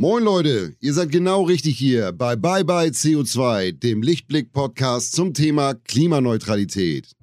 Moin Leute, ihr seid genau richtig hier bei Bye Bye CO2, dem Lichtblick-Podcast zum Thema Klimaneutralität.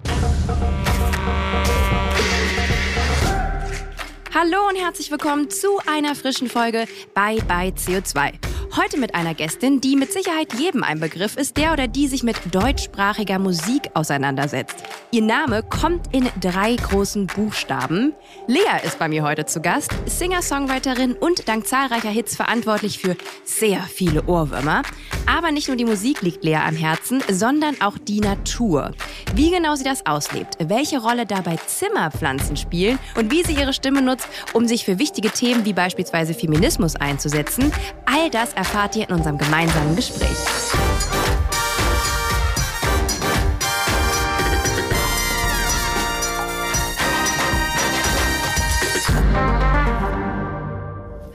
Hallo und herzlich willkommen zu einer frischen Folge Bye Bye CO2. Heute mit einer Gästin, die mit Sicherheit jedem ein Begriff ist, der oder die sich mit deutschsprachiger Musik auseinandersetzt. Ihr Name kommt in drei großen Buchstaben. Lea ist bei mir heute zu Gast, Singer-Songwriterin und dank zahlreicher Hits verantwortlich für sehr viele Ohrwürmer. Aber nicht nur die Musik liegt Lea am Herzen, sondern auch die Natur. Wie genau sie das auslebt, welche Rolle dabei Zimmerpflanzen spielen und wie sie ihre Stimme nutzt, um sich für wichtige Themen wie beispielsweise Feminismus einzusetzen, all das erfahrt ihr in unserem gemeinsamen Gespräch.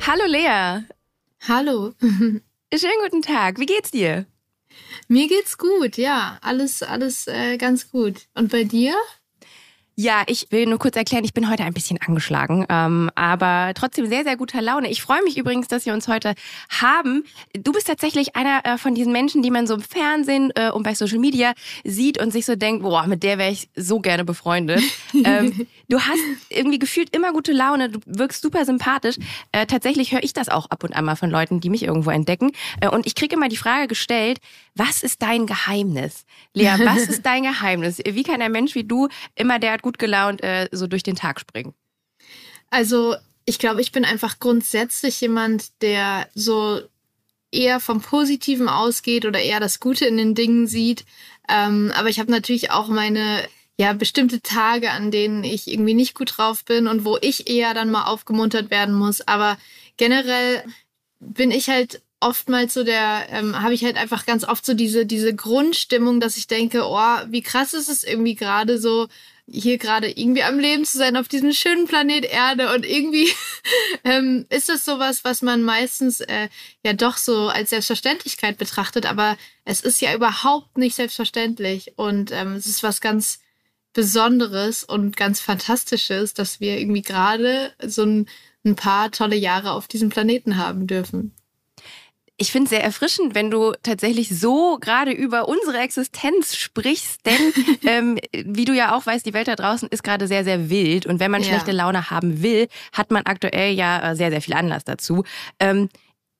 Hallo Lea. Hallo. Schönen guten Tag. Wie geht's dir? Mir geht's gut, ja. Alles, alles äh, ganz gut. Und bei dir? Ja, ich will nur kurz erklären, ich bin heute ein bisschen angeschlagen, ähm, aber trotzdem sehr, sehr guter Laune. Ich freue mich übrigens, dass wir uns heute haben. Du bist tatsächlich einer äh, von diesen Menschen, die man so im Fernsehen äh, und bei Social Media sieht und sich so denkt, boah, mit der wäre ich so gerne befreundet. ähm, du hast irgendwie gefühlt immer gute Laune, du wirkst super sympathisch. Äh, tatsächlich höre ich das auch ab und an mal von Leuten, die mich irgendwo entdecken. Äh, und ich kriege immer die Frage gestellt, was ist dein Geheimnis? Lea, was ist dein Geheimnis? Wie kann ein Mensch wie du immer gut gelaunt äh, so durch den Tag springen? Also, ich glaube, ich bin einfach grundsätzlich jemand, der so eher vom Positiven ausgeht oder eher das Gute in den Dingen sieht. Ähm, aber ich habe natürlich auch meine ja bestimmte Tage, an denen ich irgendwie nicht gut drauf bin und wo ich eher dann mal aufgemuntert werden muss. Aber generell bin ich halt oftmals so der, ähm, habe ich halt einfach ganz oft so diese, diese Grundstimmung, dass ich denke, oh, wie krass ist es irgendwie gerade so, hier gerade irgendwie am Leben zu sein auf diesem schönen Planet Erde und irgendwie ähm, ist das sowas, was man meistens äh, ja doch so als Selbstverständlichkeit betrachtet, aber es ist ja überhaupt nicht selbstverständlich und ähm, es ist was ganz Besonderes und ganz Fantastisches, dass wir irgendwie gerade so ein, ein paar tolle Jahre auf diesem Planeten haben dürfen ich finde es sehr erfrischend, wenn du tatsächlich so gerade über unsere Existenz sprichst, denn ähm, wie du ja auch weißt, die Welt da draußen ist gerade sehr, sehr wild und wenn man ja. schlechte Laune haben will, hat man aktuell ja äh, sehr, sehr viel Anlass dazu. Ähm,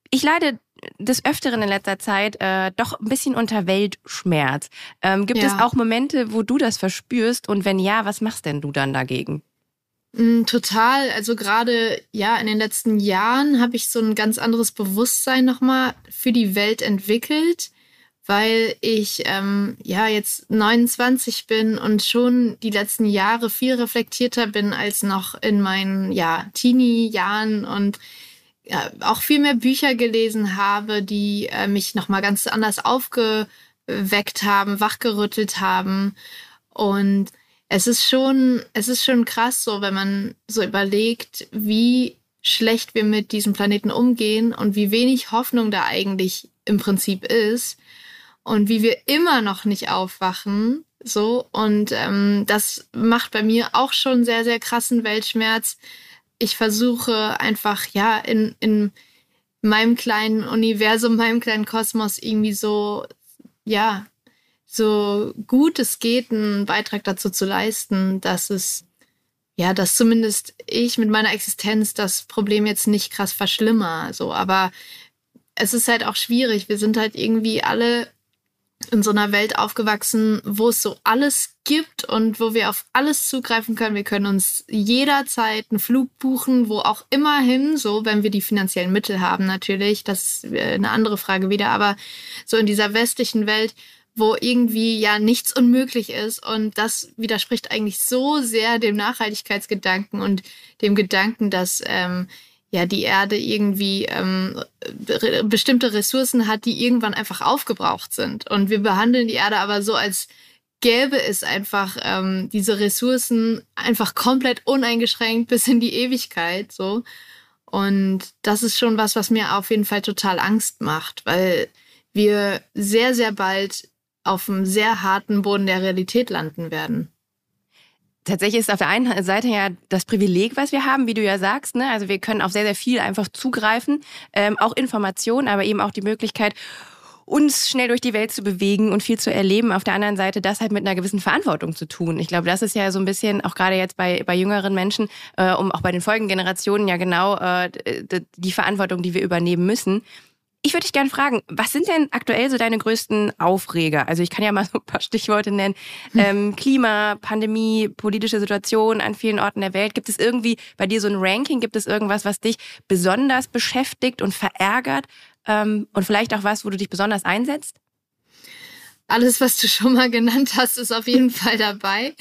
ich leide des Öfteren in letzter Zeit äh, doch ein bisschen unter Weltschmerz. Ähm, gibt ja. es auch Momente, wo du das verspürst und wenn ja, was machst denn du dann dagegen? Mm, total. Also gerade ja in den letzten Jahren habe ich so ein ganz anderes Bewusstsein nochmal für die Welt entwickelt, weil ich ähm, ja jetzt 29 bin und schon die letzten Jahre viel reflektierter bin als noch in meinen ja Teenie-Jahren und ja, auch viel mehr Bücher gelesen habe, die äh, mich nochmal ganz anders aufgeweckt haben, wachgerüttelt haben und es ist schon, es ist schon krass so, wenn man so überlegt, wie schlecht wir mit diesem Planeten umgehen und wie wenig Hoffnung da eigentlich im Prinzip ist und wie wir immer noch nicht aufwachen. So, und ähm, das macht bei mir auch schon sehr, sehr krassen Weltschmerz. Ich versuche einfach, ja, in, in meinem kleinen Universum, meinem kleinen Kosmos irgendwie so, ja, so gut es geht, einen Beitrag dazu zu leisten, dass es, ja, dass zumindest ich mit meiner Existenz das Problem jetzt nicht krass verschlimmer. So, aber es ist halt auch schwierig. Wir sind halt irgendwie alle in so einer Welt aufgewachsen, wo es so alles gibt und wo wir auf alles zugreifen können. Wir können uns jederzeit einen Flug buchen, wo auch immerhin, so wenn wir die finanziellen Mittel haben natürlich, das ist eine andere Frage wieder, aber so in dieser westlichen Welt wo irgendwie ja nichts unmöglich ist. Und das widerspricht eigentlich so sehr dem Nachhaltigkeitsgedanken und dem Gedanken, dass ähm, ja die Erde irgendwie ähm, bestimmte Ressourcen hat, die irgendwann einfach aufgebraucht sind. Und wir behandeln die Erde aber so, als gäbe es einfach ähm, diese Ressourcen einfach komplett uneingeschränkt bis in die Ewigkeit. So. Und das ist schon was, was mir auf jeden Fall total Angst macht, weil wir sehr, sehr bald auf einem sehr harten Boden der Realität landen werden. tatsächlich ist auf der einen Seite ja das Privileg, was wir haben, wie du ja sagst. Ne? Also wir können auf sehr, sehr viel einfach zugreifen, ähm, auch Informationen, aber eben auch die Möglichkeit, uns schnell durch die Welt zu bewegen und viel zu erleben. Auf der anderen Seite das halt mit einer gewissen Verantwortung zu tun. Ich glaube, das ist ja so ein bisschen, auch gerade jetzt bei, bei jüngeren Menschen, äh, um auch bei den Folgengenerationen ja genau äh, die Verantwortung, die wir übernehmen müssen. Ich würde dich gerne fragen, was sind denn aktuell so deine größten Aufreger? Also ich kann ja mal so ein paar Stichworte nennen. Hm. Ähm, Klima, Pandemie, politische Situation an vielen Orten der Welt. Gibt es irgendwie bei dir so ein Ranking? Gibt es irgendwas, was dich besonders beschäftigt und verärgert? Ähm, und vielleicht auch was, wo du dich besonders einsetzt? Alles, was du schon mal genannt hast, ist auf jeden Fall dabei.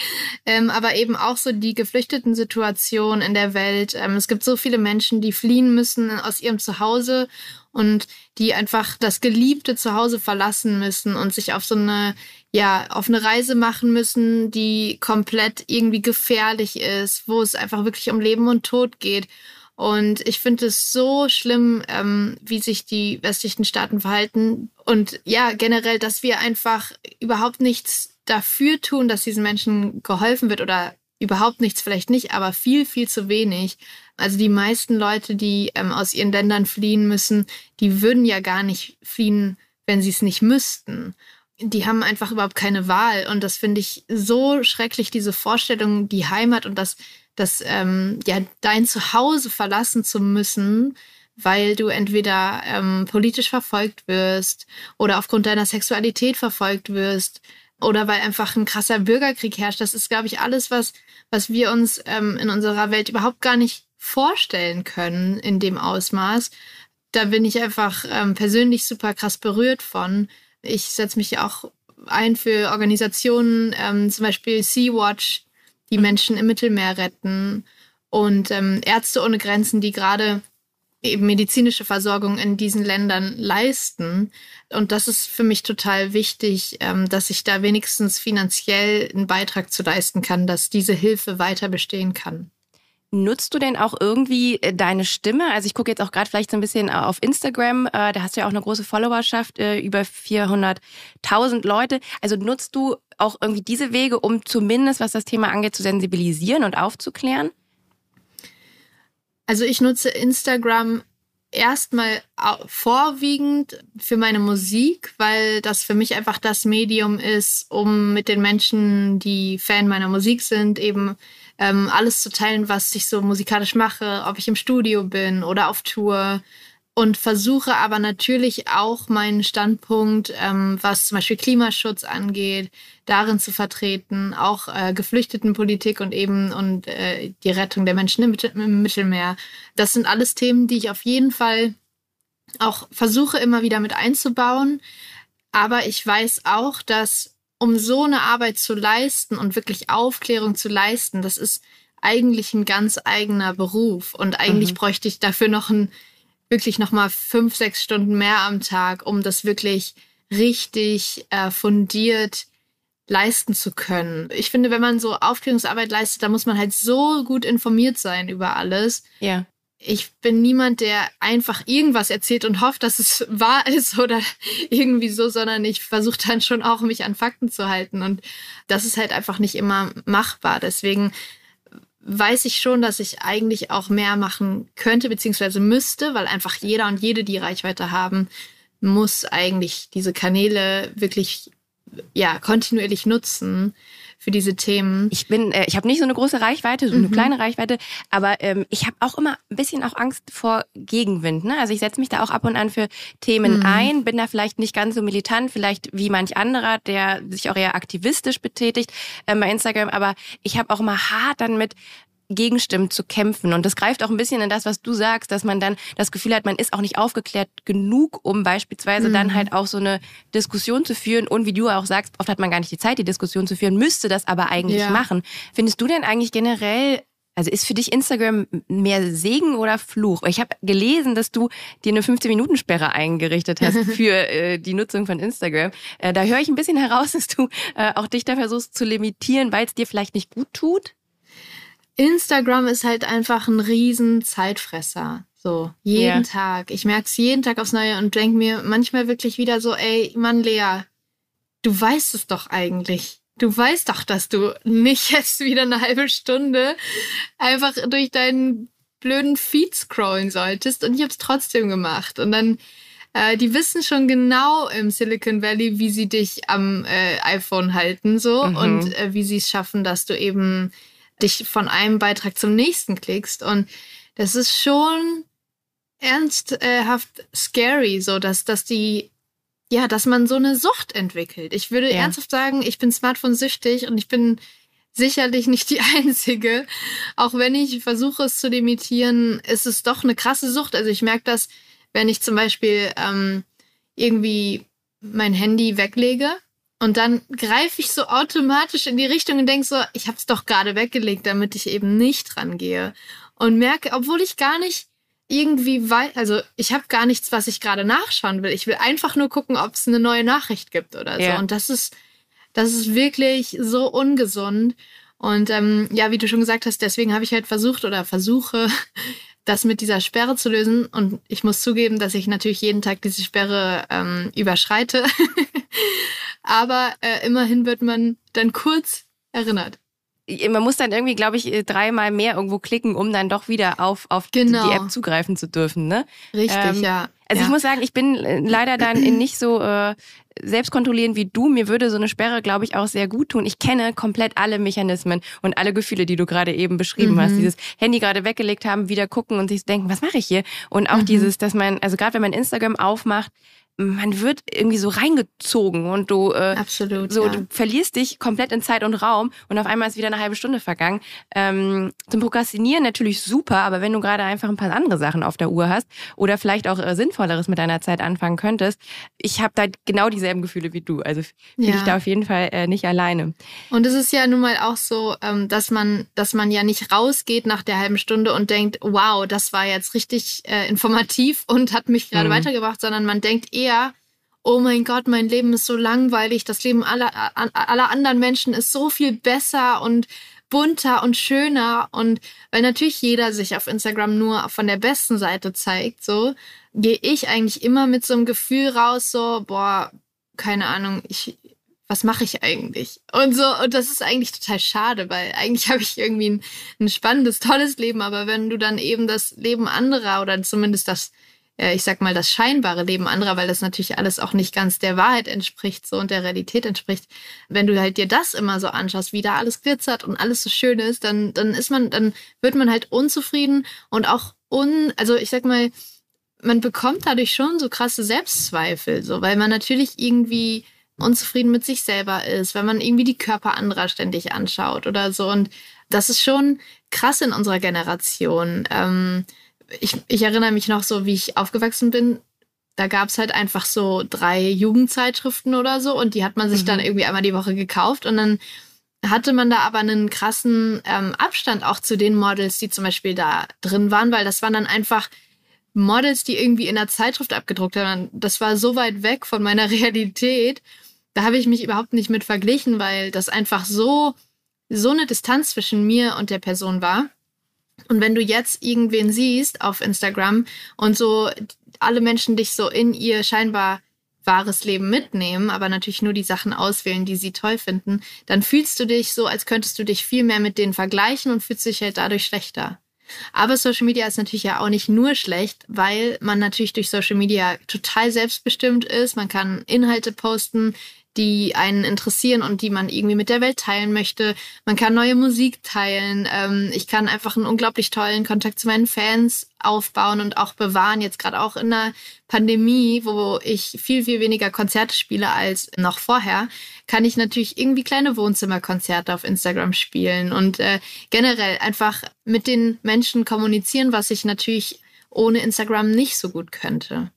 Ähm, aber eben auch so die geflüchteten Situation in der Welt. Ähm, es gibt so viele Menschen, die fliehen müssen aus ihrem Zuhause und die einfach das geliebte Zuhause verlassen müssen und sich auf so eine, ja, auf eine Reise machen müssen, die komplett irgendwie gefährlich ist, wo es einfach wirklich um Leben und Tod geht. Und ich finde es so schlimm, ähm, wie sich die westlichen Staaten verhalten. Und ja, generell, dass wir einfach überhaupt nichts dafür tun, dass diesen Menschen geholfen wird oder überhaupt nichts vielleicht nicht, aber viel, viel zu wenig. Also die meisten Leute, die ähm, aus ihren Ländern fliehen müssen, die würden ja gar nicht fliehen, wenn sie es nicht müssten. Die haben einfach überhaupt keine Wahl. Und das finde ich so schrecklich, diese Vorstellung, die Heimat und das dass ähm, ja dein Zuhause verlassen zu müssen, weil du entweder ähm, politisch verfolgt wirst oder aufgrund deiner Sexualität verfolgt wirst oder weil einfach ein krasser Bürgerkrieg herrscht. Das ist, glaube ich, alles, was, was wir uns ähm, in unserer Welt überhaupt gar nicht vorstellen können in dem Ausmaß. Da bin ich einfach ähm, persönlich super krass berührt von. Ich setze mich auch ein für Organisationen, ähm, zum Beispiel Sea-Watch, die Menschen im Mittelmeer retten und ähm, Ärzte ohne Grenzen, die gerade eben medizinische Versorgung in diesen Ländern leisten. Und das ist für mich total wichtig, ähm, dass ich da wenigstens finanziell einen Beitrag zu leisten kann, dass diese Hilfe weiter bestehen kann. Nutzt du denn auch irgendwie äh, deine Stimme? Also ich gucke jetzt auch gerade vielleicht so ein bisschen äh, auf Instagram, äh, da hast du ja auch eine große Followerschaft, über 400.000 Leute. Also nutzt du auch irgendwie diese Wege, um zumindest, was das Thema angeht, zu sensibilisieren und aufzuklären? Also ich nutze Instagram erstmal vorwiegend für meine Musik, weil das für mich einfach das Medium ist, um mit den Menschen, die Fan meiner Musik sind, eben ähm, alles zu teilen, was ich so musikalisch mache, ob ich im Studio bin oder auf Tour. Und versuche aber natürlich auch meinen Standpunkt, ähm, was zum Beispiel Klimaschutz angeht, darin zu vertreten, auch äh, Geflüchtetenpolitik und eben und äh, die Rettung der Menschen im, im Mittelmeer. Das sind alles Themen, die ich auf jeden Fall auch versuche immer wieder mit einzubauen. Aber ich weiß auch, dass um so eine Arbeit zu leisten und wirklich Aufklärung zu leisten, das ist eigentlich ein ganz eigener Beruf. Und eigentlich mhm. bräuchte ich dafür noch ein, wirklich noch mal fünf, sechs Stunden mehr am Tag, um das wirklich richtig äh, fundiert leisten zu können. Ich finde, wenn man so Aufklärungsarbeit leistet, dann muss man halt so gut informiert sein über alles. Ja ich bin niemand, der einfach irgendwas erzählt und hofft, dass es wahr ist oder irgendwie so, sondern ich versuche dann schon auch, mich an Fakten zu halten. Und das ist halt einfach nicht immer machbar. Deswegen weiß ich schon, dass ich eigentlich auch mehr machen könnte, beziehungsweise müsste, weil einfach jeder und jede, die Reichweite haben, muss eigentlich diese Kanäle wirklich ja kontinuierlich nutzen für diese Themen. Ich bin, äh, ich habe nicht so eine große Reichweite, so eine mhm. kleine Reichweite, aber ähm, ich habe auch immer ein bisschen auch Angst vor Gegenwind. Ne? Also ich setze mich da auch ab und an für Themen mhm. ein, bin da vielleicht nicht ganz so militant, vielleicht wie manch anderer, der sich auch eher aktivistisch betätigt äh, bei Instagram, aber ich habe auch immer hart dann mit Gegenstimmen zu kämpfen. Und das greift auch ein bisschen in das, was du sagst, dass man dann das Gefühl hat, man ist auch nicht aufgeklärt genug, um beispielsweise mhm. dann halt auch so eine Diskussion zu führen. Und wie du auch sagst, oft hat man gar nicht die Zeit, die Diskussion zu führen, müsste das aber eigentlich ja. machen. Findest du denn eigentlich generell also ist für dich Instagram mehr Segen oder Fluch? Ich habe gelesen, dass du dir eine 15-Minuten-Sperre eingerichtet hast für äh, die Nutzung von Instagram. Äh, da höre ich ein bisschen heraus, dass du äh, auch dich da versuchst zu limitieren, weil es dir vielleicht nicht gut tut. Instagram ist halt einfach ein riesen Zeitfresser. So, jeden yeah. Tag. Ich merke es jeden Tag aufs Neue und denke mir manchmal wirklich wieder so, ey, Mann, Lea, du weißt es doch eigentlich. du weißt doch, dass du nicht jetzt wieder eine halbe Stunde einfach durch deinen blöden Feed scrollen solltest. Und ich habe es trotzdem gemacht. Und dann, äh, die wissen schon genau im Silicon Valley, wie sie dich am äh, iPhone halten so mhm. und äh, wie sie es schaffen, dass du eben dich von einem Beitrag zum nächsten klickst. Und das ist schon ernsthaft scary, so dass, dass die ja, dass man so eine Sucht entwickelt. Ich würde ja. ernsthaft sagen, ich bin Smartphone-süchtig und ich bin sicherlich nicht die Einzige. Auch wenn ich versuche, es zu limitieren, ist es doch eine krasse Sucht. Also ich merke das, wenn ich zum Beispiel ähm, irgendwie mein Handy weglege und dann greife ich so automatisch in die Richtung und denke so, ich habe es doch gerade weggelegt, damit ich eben nicht rangehe. Und merke, obwohl ich gar nicht irgendwie weil, also ich habe gar nichts, was ich gerade nachschauen will. Ich will einfach nur gucken, ob es eine neue Nachricht gibt oder ja. so. Und das ist, das ist wirklich so ungesund. Und ähm, ja, wie du schon gesagt hast, deswegen habe ich halt versucht oder versuche, das mit dieser Sperre zu lösen. Und ich muss zugeben, dass ich natürlich jeden Tag diese Sperre ähm, überschreite. Aber äh, immerhin wird man dann kurz erinnert man muss dann irgendwie, glaube ich, äh, dreimal mehr irgendwo klicken, um dann doch wieder auf, auf genau. die App zugreifen zu dürfen. Ne? Richtig, ähm, ja. Also ja. ich muss sagen, ich bin äh, leider dann nicht so äh, selbstkontrollierend wie du. Mir würde so eine Sperre, glaube ich, auch sehr gut tun. Ich kenne komplett alle Mechanismen und alle Gefühle, die du gerade eben beschrieben mhm. hast. Dieses Handy gerade weggelegt haben, wieder gucken und sich denken, was mache ich hier? Und auch mhm. dieses, dass man, also gerade wenn man Instagram aufmacht, man wird irgendwie so reingezogen und du, äh, Absolut, so, ja. du verlierst dich komplett in Zeit und Raum und auf einmal ist wieder eine halbe Stunde vergangen. Ähm, zum Prokrastinieren natürlich super, aber wenn du gerade einfach ein paar andere Sachen auf der Uhr hast oder vielleicht auch äh, Sinnvolleres mit deiner Zeit anfangen könntest, ich habe da genau dieselben Gefühle wie du. Also fühle ja. ich da auf jeden Fall äh, nicht alleine. Und es ist ja nun mal auch so, ähm, dass man, dass man ja nicht rausgeht nach der halben Stunde und denkt, wow, das war jetzt richtig äh, informativ und hat mich gerade mhm. weitergebracht, sondern man denkt eher eher, oh mein Gott, mein Leben ist so langweilig, das Leben aller, aller anderen Menschen ist so viel besser und bunter und schöner und weil natürlich jeder sich auf Instagram nur von der besten Seite zeigt, so gehe ich eigentlich immer mit so einem Gefühl raus, so boah, keine Ahnung, ich was mache ich eigentlich? Und so und das ist eigentlich total schade, weil eigentlich habe ich irgendwie ein, ein spannendes, tolles Leben, aber wenn du dann eben das Leben anderer oder zumindest das ich sag mal, das scheinbare Leben anderer, weil das natürlich alles auch nicht ganz der Wahrheit entspricht so und der Realität entspricht. Wenn du halt dir das immer so anschaust, wie da alles glitzert und alles so schön ist, dann, dann ist man, dann wird man halt unzufrieden und auch un, also ich sag mal, man bekommt dadurch schon so krasse Selbstzweifel, so, weil man natürlich irgendwie unzufrieden mit sich selber ist, wenn man irgendwie die Körper anderer ständig anschaut oder so. Und das ist schon krass in unserer Generation. Ähm, ich, ich erinnere mich noch so, wie ich aufgewachsen bin. Da gab es halt einfach so drei Jugendzeitschriften oder so und die hat man sich mhm. dann irgendwie einmal die Woche gekauft und dann hatte man da aber einen krassen ähm, Abstand auch zu den Models, die zum Beispiel da drin waren, weil das waren dann einfach Models, die irgendwie in der Zeitschrift abgedruckt haben. Das war so weit weg von meiner Realität. Da habe ich mich überhaupt nicht mit verglichen, weil das einfach so, so eine Distanz zwischen mir und der Person war. Und wenn du jetzt irgendwen siehst auf Instagram und so alle Menschen dich so in ihr scheinbar wahres Leben mitnehmen, aber natürlich nur die Sachen auswählen, die sie toll finden, dann fühlst du dich so, als könntest du dich viel mehr mit denen vergleichen und fühlst dich halt dadurch schlechter. Aber Social Media ist natürlich ja auch nicht nur schlecht, weil man natürlich durch Social Media total selbstbestimmt ist. Man kann Inhalte posten, die einen interessieren und die man irgendwie mit der Welt teilen möchte. Man kann neue Musik teilen. Ähm, ich kann einfach einen unglaublich tollen Kontakt zu meinen Fans aufbauen und auch bewahren. Jetzt gerade auch in der Pandemie, wo ich viel, viel weniger Konzerte spiele als noch vorher, kann ich natürlich irgendwie kleine Wohnzimmerkonzerte auf Instagram spielen und äh, generell einfach mit den Menschen kommunizieren, was ich natürlich ohne Instagram nicht so gut könnte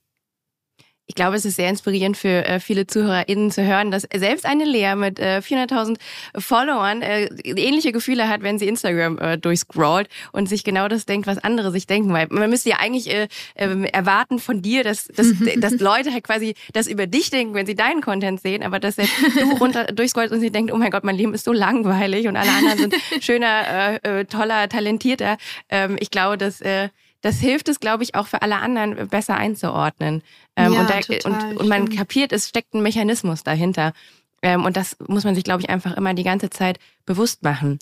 ich glaube, es ist sehr inspirierend für äh, viele ZuhörerInnen zu hören, dass selbst eine Lea mit äh, 400.000 Followern äh, ähnliche Gefühle hat, wenn sie Instagram äh, durchscrollt und sich genau das denkt, was andere sich denken. Weil man müsste ja eigentlich äh, äh, erwarten von dir, dass, dass, dass Leute halt quasi das über dich denken, wenn sie deinen Content sehen, aber dass selbst du runter durchscrollst und sie denkt, oh mein Gott, mein Leben ist so langweilig und alle anderen sind schöner, äh, äh, toller, talentierter. Ähm, ich glaube, dass äh, das hilft es, glaube ich, auch für alle anderen besser einzuordnen. Ähm, ja, und, da, und, und, man kapiert, es steckt ein Mechanismus dahinter. Ähm, und das muss man sich, glaube ich, einfach immer die ganze Zeit bewusst machen.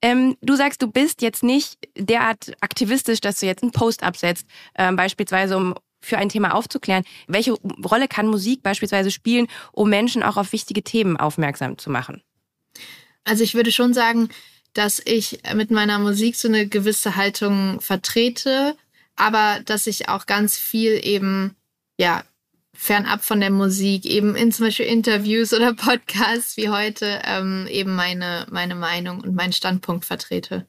Ähm, du sagst, du bist jetzt nicht derart aktivistisch, dass du jetzt einen Post absetzt, ähm, beispielsweise um für ein Thema aufzuklären. Welche Rolle kann Musik beispielsweise spielen, um Menschen auch auf wichtige Themen aufmerksam zu machen? Also ich würde schon sagen, dass ich mit meiner Musik so eine gewisse Haltung vertrete, aber dass ich auch ganz viel eben, ja, fernab von der Musik, eben in zum Beispiel Interviews oder Podcasts wie heute, ähm, eben meine, meine Meinung und meinen Standpunkt vertrete.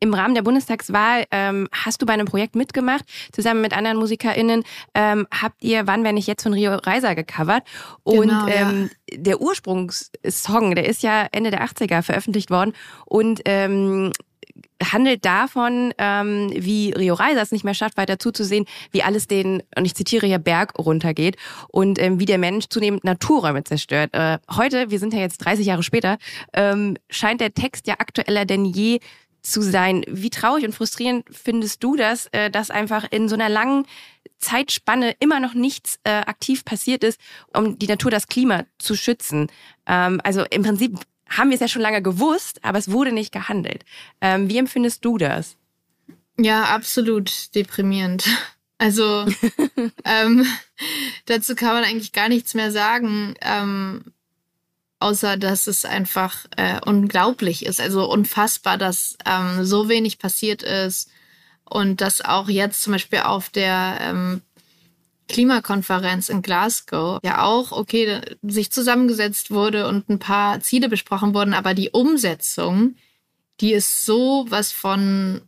Im Rahmen der Bundestagswahl ähm, hast du bei einem Projekt mitgemacht, zusammen mit anderen MusikerInnen. Ähm, habt ihr Wann, wenn nicht jetzt von Rio Reiser gecovert. Und genau, ähm, ja. der Ursprungssong, der ist ja Ende der 80er veröffentlicht worden. Und ähm, handelt davon, ähm, wie Rio Reiser es nicht mehr schafft, weiter zuzusehen, wie alles den, und ich zitiere hier, Berg runtergeht und ähm, wie der Mensch zunehmend Naturräume zerstört. Äh, heute, wir sind ja jetzt 30 Jahre später, ähm, scheint der Text ja aktueller denn je zu sein. Wie traurig und frustrierend findest du das, äh, dass einfach in so einer langen Zeitspanne immer noch nichts äh, aktiv passiert ist, um die Natur, das Klima zu schützen? Ähm, also im Prinzip haben wir es ja schon lange gewusst, aber es wurde nicht gehandelt. Ähm, wie empfindest du das? Ja, absolut deprimierend. Also ähm, dazu kann man eigentlich gar nichts mehr sagen, ähm, außer dass es einfach äh, unglaublich ist, also unfassbar, dass ähm, so wenig passiert ist und dass auch jetzt zum Beispiel auf der ähm, Klimakonferenz in Glasgow ja auch, okay, sich zusammengesetzt wurde und ein paar Ziele besprochen wurden, aber die Umsetzung, die ist so was von,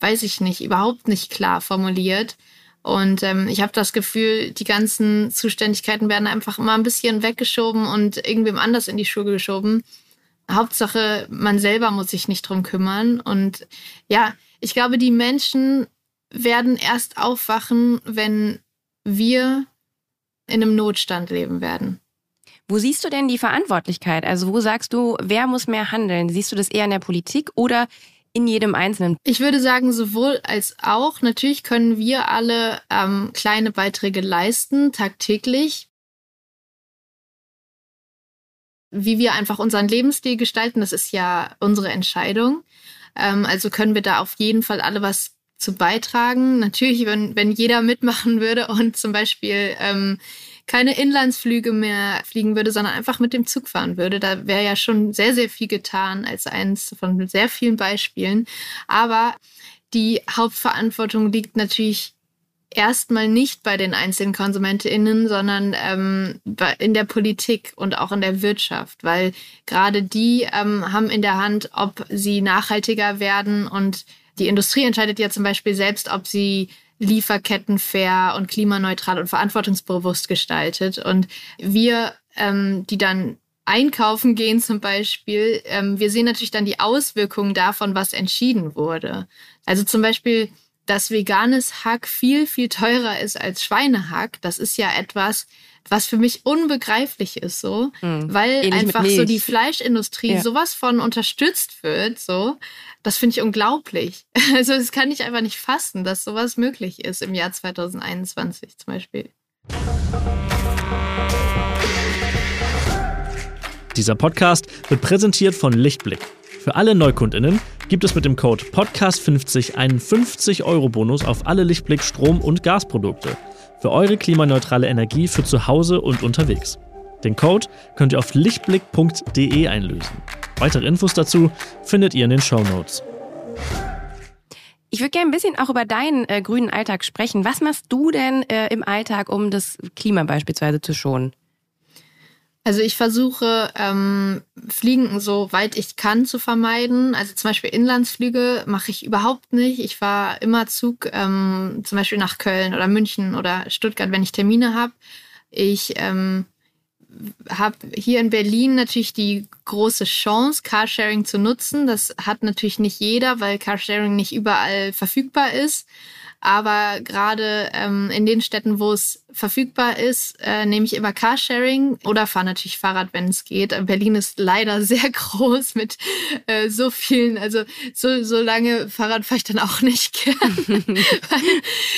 weiß ich nicht, überhaupt nicht klar formuliert. Und ähm, ich habe das Gefühl, die ganzen Zuständigkeiten werden einfach immer ein bisschen weggeschoben und irgendwem anders in die Schuhe geschoben. Hauptsache, man selber muss sich nicht drum kümmern. Und ja, ich glaube, die Menschen werden erst aufwachen, wenn wir in einem Notstand leben werden. Wo siehst du denn die Verantwortlichkeit? Also wo sagst du, wer muss mehr handeln? Siehst du das eher in der Politik oder in jedem Einzelnen? Ich würde sagen, sowohl als auch. Natürlich können wir alle ähm, kleine Beiträge leisten, tagtäglich. Wie wir einfach unseren Lebensstil gestalten, das ist ja unsere Entscheidung. Ähm, also können wir da auf jeden Fall alle was zu beitragen. Natürlich, wenn, wenn jeder mitmachen würde und zum Beispiel ähm, keine Inlandsflüge mehr fliegen würde, sondern einfach mit dem Zug fahren würde. Da wäre ja schon sehr, sehr viel getan als eins von sehr vielen Beispielen. Aber die Hauptverantwortung liegt natürlich erstmal nicht bei den einzelnen KonsumentInnen, sondern ähm, in der Politik und auch in der Wirtschaft, weil gerade die ähm, haben in der Hand, ob sie nachhaltiger werden und die Industrie entscheidet ja zum Beispiel selbst, ob sie Lieferketten fair und klimaneutral und verantwortungsbewusst gestaltet. Und wir, ähm, die dann einkaufen gehen zum Beispiel, ähm, wir sehen natürlich dann die Auswirkungen davon, was entschieden wurde. Also zum Beispiel, dass veganes Hack viel, viel teurer ist als Schweinehack. Das ist ja etwas, was für mich unbegreiflich ist, so, mhm. weil Ähnlich einfach so die Fleischindustrie ja. sowas von unterstützt wird, so. Das finde ich unglaublich. Also, das kann ich einfach nicht fassen, dass sowas möglich ist im Jahr 2021 zum Beispiel. Dieser Podcast wird präsentiert von Lichtblick. Für alle NeukundInnen gibt es mit dem Code Podcast50 einen 50-Euro-Bonus auf alle Lichtblick Strom- und Gasprodukte für eure klimaneutrale Energie für zu Hause und unterwegs. Den Code könnt ihr auf lichtblick.de einlösen. Weitere Infos dazu findet ihr in den Show Notes. Ich würde gerne ein bisschen auch über deinen äh, grünen Alltag sprechen. Was machst du denn äh, im Alltag, um das Klima beispielsweise zu schonen? Also ich versuche, ähm, Fliegen so weit ich kann zu vermeiden. Also zum Beispiel Inlandsflüge mache ich überhaupt nicht. Ich fahre immer Zug, ähm, zum Beispiel nach Köln oder München oder Stuttgart, wenn ich Termine habe. Ich ähm, habe hier in Berlin natürlich die große Chance, Carsharing zu nutzen. Das hat natürlich nicht jeder, weil Carsharing nicht überall verfügbar ist. Aber gerade ähm, in den Städten, wo es verfügbar ist, äh, nehme ich immer Carsharing oder fahre natürlich Fahrrad, wenn es geht. Berlin ist leider sehr groß mit äh, so vielen, also so, so lange Fahrrad fahre ich dann auch nicht gern.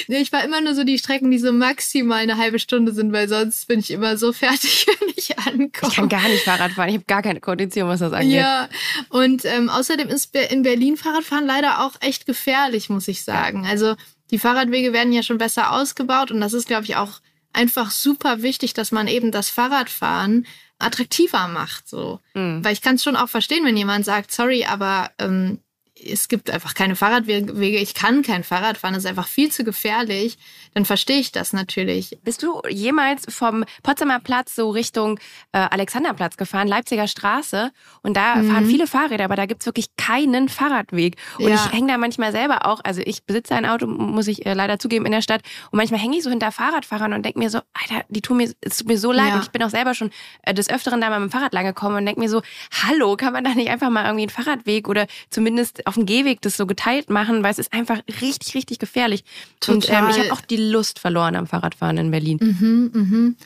weil, ich fahre immer nur so die Strecken, die so maximal eine halbe Stunde sind, weil sonst bin ich immer so fertig, wenn ich ankomme. Ich kann gar nicht Fahrrad fahren, ich habe gar keine Kondition, was das angeht. Ja, und ähm, außerdem ist in Berlin Fahrradfahren leider auch echt gefährlich, muss ich sagen. Also die Fahrradwege werden ja schon besser ausgebaut und das ist, glaube ich, auch einfach super wichtig, dass man eben das Fahrradfahren attraktiver macht. So. Mhm. Weil ich kann es schon auch verstehen, wenn jemand sagt, sorry, aber ähm, es gibt einfach keine Fahrradwege, ich kann kein Fahrrad fahren, das ist einfach viel zu gefährlich, dann verstehe ich das natürlich. Bist du jemals vom Potsdamer Platz so Richtung äh, Alexanderplatz gefahren, Leipziger Straße? Und da mhm. fahren viele Fahrräder, aber da gibt's wirklich keinen Fahrradweg. Und ja. ich hänge da manchmal selber auch, also ich besitze ein Auto, muss ich äh, leider zugeben, in der Stadt. Und manchmal hänge ich so hinter Fahrradfahrern und denke mir so, Alter, die tun mir, es tut mir so leid. Ja. Und ich bin auch selber schon äh, des Öfteren da mal mit dem Fahrrad lang gekommen und denke mir so, hallo, kann man da nicht einfach mal irgendwie einen Fahrradweg oder zumindest auf dem Gehweg das so geteilt machen, weil es ist einfach richtig, richtig gefährlich. Total. Und ähm, ich habe auch die Lust verloren am Fahrradfahren in Berlin. Mhm, mhm.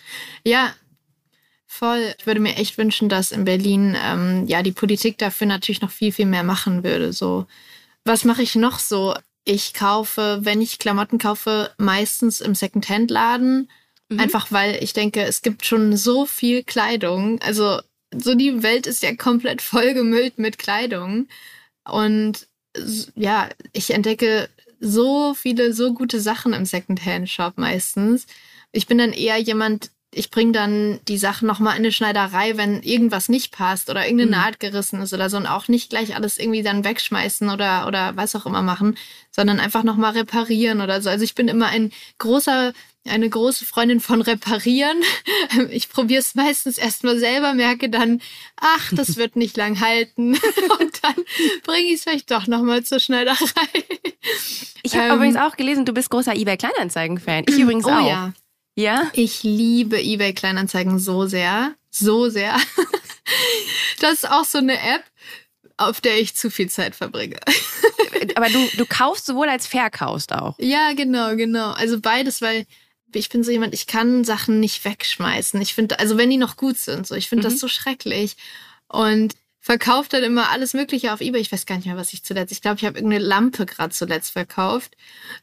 Ja, voll. Ich würde mir echt wünschen, dass in Berlin ähm, ja die Politik dafür natürlich noch viel, viel mehr machen würde. So, was mache ich noch so? Ich kaufe, wenn ich Klamotten kaufe, meistens im Secondhand-Laden. Mhm. Einfach weil ich denke, es gibt schon so viel Kleidung. Also so die Welt ist ja komplett vollgemüllt mit Kleidung. Und ja, ich entdecke so viele, so gute Sachen im Secondhand-Shop meistens. Ich bin dann eher jemand, ich bringe dann die Sachen nochmal in eine Schneiderei, wenn irgendwas nicht passt oder irgendeine mhm. Naht gerissen ist oder so und auch nicht gleich alles irgendwie dann wegschmeißen oder, oder was auch immer machen, sondern einfach nochmal reparieren oder so. Also ich bin immer ein großer eine große Freundin von Reparieren. Ich probiere es meistens erstmal selber, merke dann, ach, das wird nicht lang halten. Und dann bringe ich es vielleicht doch nochmal zur Schneiderei. Ich habe ähm, übrigens auch gelesen, du bist großer eBay Kleinanzeigen-Fan. Ich übrigens oh, auch. Ja. ja. Ich liebe eBay Kleinanzeigen so sehr. So sehr. Das ist auch so eine App, auf der ich zu viel Zeit verbringe. Aber du, du kaufst sowohl als verkaufst auch. Ja, genau, genau. Also beides, weil ich bin so jemand, ich kann Sachen nicht wegschmeißen. Ich finde, also wenn die noch gut sind, so, ich finde mhm. das so schrecklich. Und verkauft dann immer alles Mögliche auf eBay. Ich weiß gar nicht mehr, was ich zuletzt. Ich glaube, ich habe irgendeine Lampe gerade zuletzt verkauft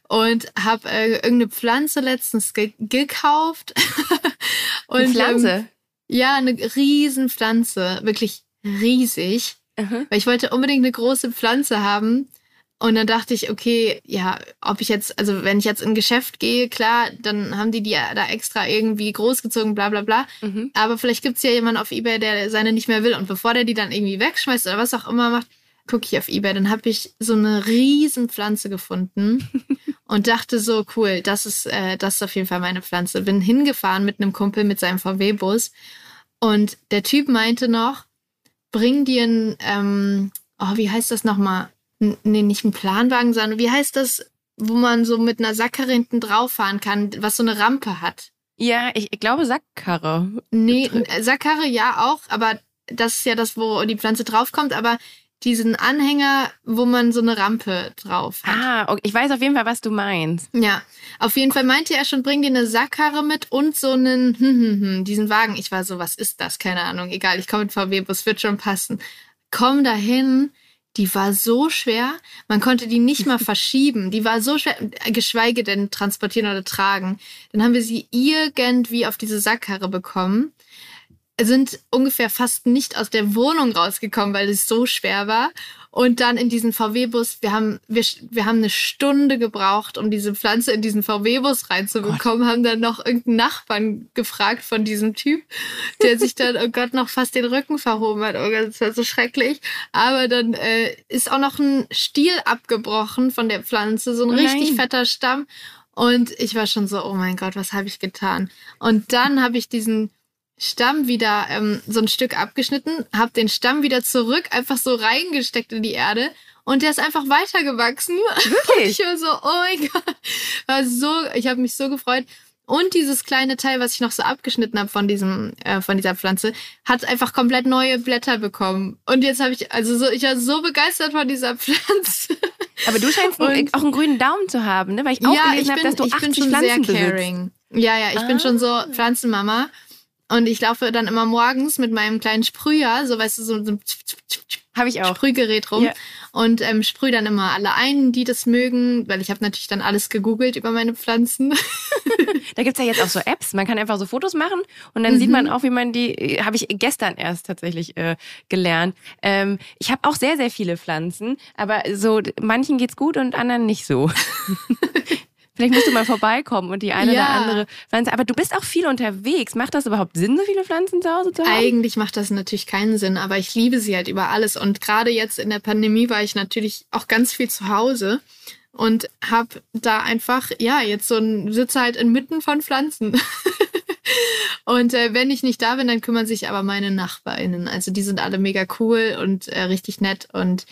und habe äh, irgendeine Pflanze letztens ge gekauft. und, eine Pflanze? Ähm, ja, eine riesen Pflanze, wirklich riesig. Mhm. Weil ich wollte unbedingt eine große Pflanze haben. Und dann dachte ich, okay, ja, ob ich jetzt, also wenn ich jetzt in ein Geschäft gehe, klar, dann haben die die da extra irgendwie großgezogen, bla bla bla. Mhm. Aber vielleicht gibt's ja jemanden auf Ebay, der seine nicht mehr will. Und bevor der die dann irgendwie wegschmeißt oder was auch immer macht, gucke ich auf Ebay. Dann habe ich so eine riesen Pflanze gefunden und dachte so, cool, das ist, äh, das ist auf jeden Fall meine Pflanze. Bin hingefahren mit einem Kumpel mit seinem VW-Bus. Und der Typ meinte noch, bring dir ein, ähm, oh, wie heißt das nochmal? Nee, nicht ein Planwagen, sondern wie heißt das, wo man so mit einer Sackkarre hinten drauf fahren kann, was so eine Rampe hat? Ja, ich, ich glaube Sackkarre. Nee, Sackkarre ja auch, aber das ist ja das, wo die Pflanze draufkommt, aber diesen Anhänger, wo man so eine Rampe drauf hat. Ah, okay. ich weiß auf jeden Fall, was du meinst. Ja, auf jeden Fall meinte er schon, bring dir eine Sackkarre mit und so einen, hm, hm, hm, diesen Wagen. Ich war so, was ist das? Keine Ahnung, egal, ich komme mit VW-Bus, wird schon passen. Komm dahin, die war so schwer, man konnte die nicht mal verschieben. Die war so schwer, geschweige denn transportieren oder tragen. Dann haben wir sie irgendwie auf diese Sackkarre bekommen, sind ungefähr fast nicht aus der Wohnung rausgekommen, weil es so schwer war. Und dann in diesen VW-Bus, wir haben, wir, wir haben eine Stunde gebraucht, um diese Pflanze in diesen VW-Bus reinzubekommen, Gott. haben dann noch irgendeinen Nachbarn gefragt von diesem Typ, der sich dann, oh Gott, noch fast den Rücken verhoben hat. Oh Gott, das war so schrecklich. Aber dann äh, ist auch noch ein Stiel abgebrochen von der Pflanze, so ein oh richtig fetter Stamm. Und ich war schon so, oh mein Gott, was habe ich getan? Und dann habe ich diesen Stamm wieder ähm, so ein Stück abgeschnitten, habe den Stamm wieder zurück, einfach so reingesteckt in die Erde und der ist einfach weitergewachsen. Wirklich? ich war so, oh mein Gott, war so, ich habe mich so gefreut. Und dieses kleine Teil, was ich noch so abgeschnitten habe von diesem, äh, von dieser Pflanze, hat einfach komplett neue Blätter bekommen. Und jetzt habe ich, also so, ich war so begeistert von dieser Pflanze. Aber du scheinst und, auch einen grünen Daumen zu haben, ne? Weil ich auch ja, gelesen habe, dass du 80 ich bin schon Pflanzen sehr caring. Besitzt. Ja, ja, ich ah. bin schon so ah. Pflanzenmama. Und ich laufe dann immer morgens mit meinem kleinen Sprüher, so weißt du, so, so habe ich auch. Sprühgerät rum. Ja. Und ähm, sprühe dann immer alle ein, die das mögen, weil ich habe natürlich dann alles gegoogelt über meine Pflanzen. da gibt's ja jetzt auch so Apps. Man kann einfach so Fotos machen und dann mhm. sieht man auch, wie man die, äh, habe ich gestern erst tatsächlich äh, gelernt. Ähm, ich habe auch sehr, sehr viele Pflanzen, aber so manchen geht's gut und anderen nicht so. Vielleicht musst du mal vorbeikommen und die eine ja. oder andere Pflanze. Aber du bist auch viel unterwegs. Macht das überhaupt Sinn, so viele Pflanzen zu Hause zu haben? Eigentlich macht das natürlich keinen Sinn, aber ich liebe sie halt über alles. Und gerade jetzt in der Pandemie war ich natürlich auch ganz viel zu Hause und habe da einfach, ja, jetzt so ein, sitze halt inmitten von Pflanzen. und äh, wenn ich nicht da bin, dann kümmern sich aber meine NachbarInnen. Also die sind alle mega cool und äh, richtig nett und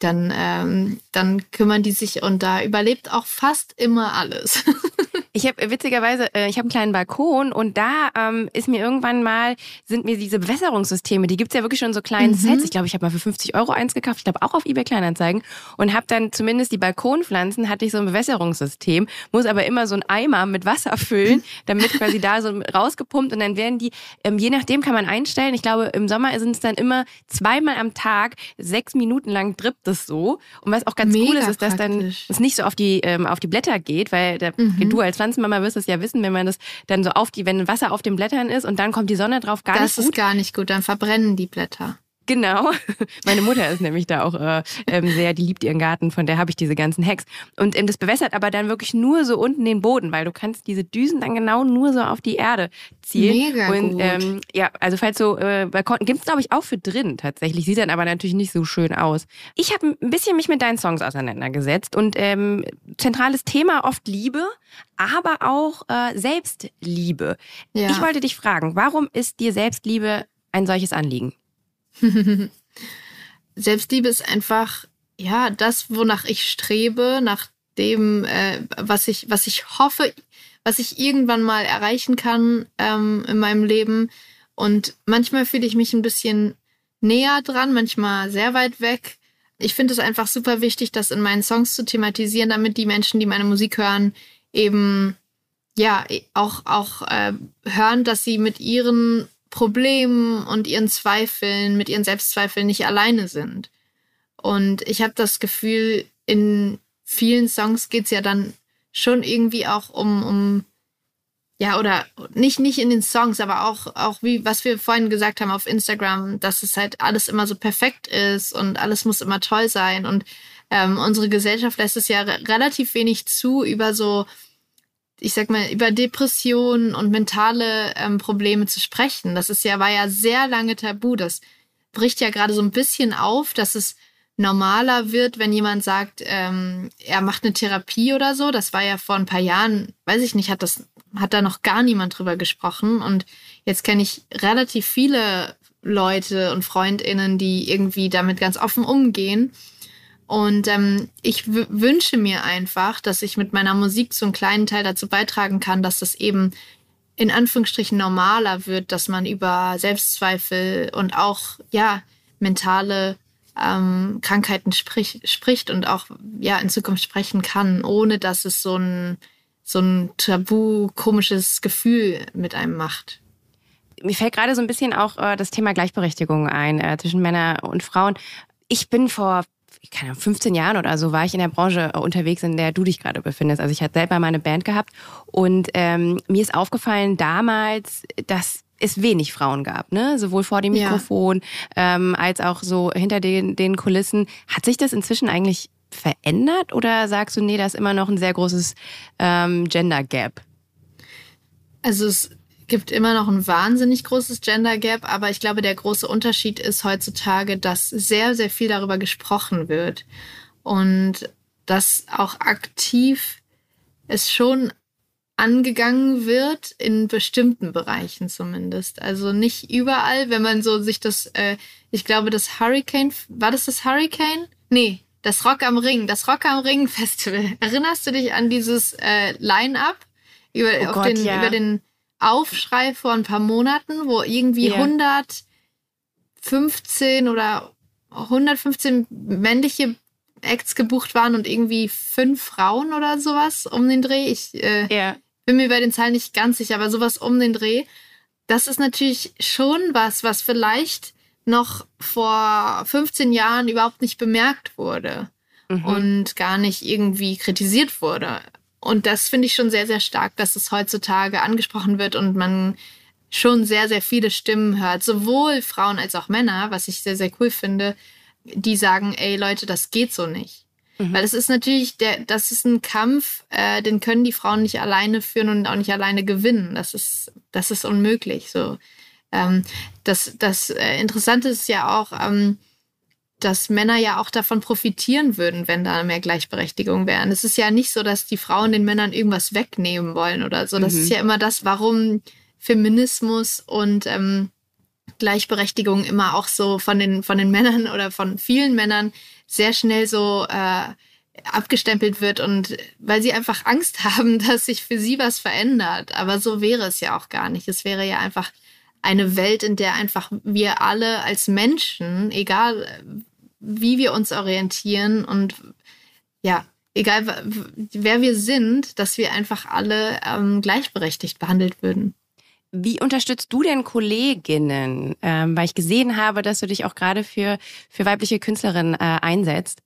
dann, ähm, dann kümmern die sich und da überlebt auch fast immer alles. ich habe witzigerweise, äh, ich habe einen kleinen Balkon und da ähm, ist mir irgendwann mal, sind mir diese Bewässerungssysteme, die gibt's ja wirklich schon so kleinen mhm. Sets. Ich glaube, ich habe mal für 50 Euro eins gekauft, ich glaube auch auf eBay Kleinanzeigen und habe dann zumindest die Balkonpflanzen, hatte ich so ein Bewässerungssystem, muss aber immer so ein Eimer mit Wasser füllen, damit quasi da so rausgepumpt und dann werden die, ähm, je nachdem kann man einstellen, ich glaube im Sommer sind es dann immer zweimal am Tag, sechs Minuten lang drippt es so. Und was auch ganz Mega cool ist, ist, dass dann es nicht so auf die, ähm, auf die Blätter geht, weil der, mhm. du als Pflanzenmama wirst es ja wissen, wenn man das dann so auf die, wenn Wasser auf den Blättern ist und dann kommt die Sonne drauf, gar das nicht gut. Das ist gar nicht gut, dann verbrennen die Blätter. Genau. Meine Mutter ist nämlich da auch äh, ähm, sehr, die liebt ihren Garten, von der habe ich diese ganzen Hacks. Und ähm, das bewässert aber dann wirklich nur so unten den Boden, weil du kannst diese Düsen dann genau nur so auf die Erde zielen. Mega und gut. Ähm, ja, also falls so äh, Balkon gibt's glaube ich auch für drin tatsächlich, sieht dann aber natürlich nicht so schön aus. Ich habe ein bisschen mich mit deinen Songs auseinandergesetzt und ähm, zentrales Thema oft Liebe, aber auch äh, Selbstliebe. Ja. Ich wollte dich fragen, warum ist dir Selbstliebe ein solches Anliegen? Selbstliebe ist einfach, ja, das, wonach ich strebe, nach dem, äh, was ich, was ich hoffe, was ich irgendwann mal erreichen kann ähm, in meinem Leben. Und manchmal fühle ich mich ein bisschen näher dran, manchmal sehr weit weg. Ich finde es einfach super wichtig, das in meinen Songs zu thematisieren, damit die Menschen, die meine Musik hören, eben ja auch auch äh, hören, dass sie mit ihren Problemen und ihren Zweifeln, mit ihren Selbstzweifeln nicht alleine sind. Und ich habe das Gefühl, in vielen Songs geht es ja dann schon irgendwie auch um, um ja, oder nicht, nicht in den Songs, aber auch, auch wie, was wir vorhin gesagt haben auf Instagram, dass es halt alles immer so perfekt ist und alles muss immer toll sein. Und ähm, unsere Gesellschaft lässt es ja relativ wenig zu, über so ich sag mal, über Depressionen und mentale ähm, Probleme zu sprechen. Das ist ja, war ja sehr lange tabu. Das bricht ja gerade so ein bisschen auf, dass es normaler wird, wenn jemand sagt, ähm, er macht eine Therapie oder so. Das war ja vor ein paar Jahren, weiß ich nicht, hat das, hat da noch gar niemand drüber gesprochen. Und jetzt kenne ich relativ viele Leute und FreundInnen, die irgendwie damit ganz offen umgehen. Und ähm, ich wünsche mir einfach, dass ich mit meiner Musik so einen kleinen Teil dazu beitragen kann, dass das eben in Anführungsstrichen normaler wird, dass man über Selbstzweifel und auch ja mentale ähm, Krankheiten sprich, spricht und auch ja in Zukunft sprechen kann, ohne dass es so ein so ein tabu komisches Gefühl mit einem macht mir fällt gerade so ein bisschen auch äh, das Thema Gleichberechtigung ein äh, zwischen Männern und Frauen. Ich bin vor Ahnung, 15 Jahren oder so war ich in der Branche unterwegs, in der du dich gerade befindest. Also ich hatte selber meine Band gehabt und ähm, mir ist aufgefallen damals, dass es wenig Frauen gab, ne? Sowohl vor dem Mikrofon ja. ähm, als auch so hinter den, den Kulissen. Hat sich das inzwischen eigentlich verändert oder sagst du, nee, da ist immer noch ein sehr großes ähm, Gender Gap? Also es gibt immer noch ein wahnsinnig großes Gender Gap, aber ich glaube, der große Unterschied ist heutzutage, dass sehr, sehr viel darüber gesprochen wird und dass auch aktiv es schon angegangen wird, in bestimmten Bereichen zumindest. Also nicht überall, wenn man so sich das, äh, ich glaube, das Hurricane, war das das Hurricane? Nee, das Rock am Ring, das Rock am Ring Festival. Erinnerst du dich an dieses äh, Line-up? über, Oh auf Gott, den, ja. über den Aufschrei vor ein paar Monaten, wo irgendwie Ja. 115 oder 115 männliche Acts gebucht waren und irgendwie fünf Frauen oder sowas um den Dreh. Ich äh, Ja. bin mir bei den Zahlen nicht ganz sicher, aber sowas um den Dreh. Das ist natürlich schon was, was vielleicht noch vor 15 Jahren überhaupt nicht bemerkt wurde Mhm. und gar nicht irgendwie kritisiert wurde. Und das finde ich schon sehr, sehr stark, dass es heutzutage angesprochen wird und man schon sehr, sehr viele Stimmen hört, sowohl Frauen als auch Männer, was ich sehr, sehr cool finde, die sagen, ey Leute, das geht so nicht. Mhm. Weil es ist natürlich, der, das ist ein Kampf, äh, den können die Frauen nicht alleine führen und auch nicht alleine gewinnen. Das ist, das ist unmöglich. So, ähm, das, das äh, Interessante ist ja auch, ähm, dass Männer ja auch davon profitieren würden, wenn da mehr Gleichberechtigung wäre. Es ist ja nicht so, dass die Frauen den Männern irgendwas wegnehmen wollen oder so. Das Mhm. ist ja immer das, warum Feminismus und ähm, Gleichberechtigung immer auch so von den, von den Männern oder von vielen Männern sehr schnell so äh, abgestempelt wird und weil sie einfach Angst haben, dass sich für sie was verändert. Aber so wäre es ja auch gar nicht. Es wäre ja einfach eine Welt, in der einfach wir alle als Menschen, egal äh, wie wir uns orientieren und ja, egal wer wir sind, dass wir einfach alle ähm, gleichberechtigt behandelt würden. Wie unterstützt du denn Kolleginnen? Ähm, weil ich gesehen habe, dass du dich auch gerade für, für weibliche Künstlerinnen äh, einsetzt.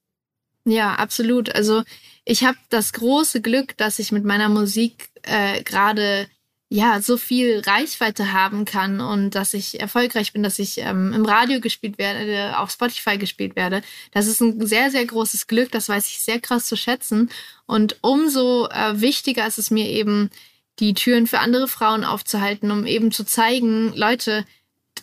Ja, absolut. Also ich habe das große Glück, dass ich mit meiner Musik äh, gerade ja so viel Reichweite haben kann und dass ich erfolgreich bin, dass ich ähm, im Radio gespielt werde, auf Spotify gespielt werde. Das ist ein sehr, sehr großes Glück. Das weiß ich sehr krass zu schätzen. Und umso äh, wichtiger ist es mir eben, die Türen für andere Frauen aufzuhalten, um eben zu zeigen, Leute,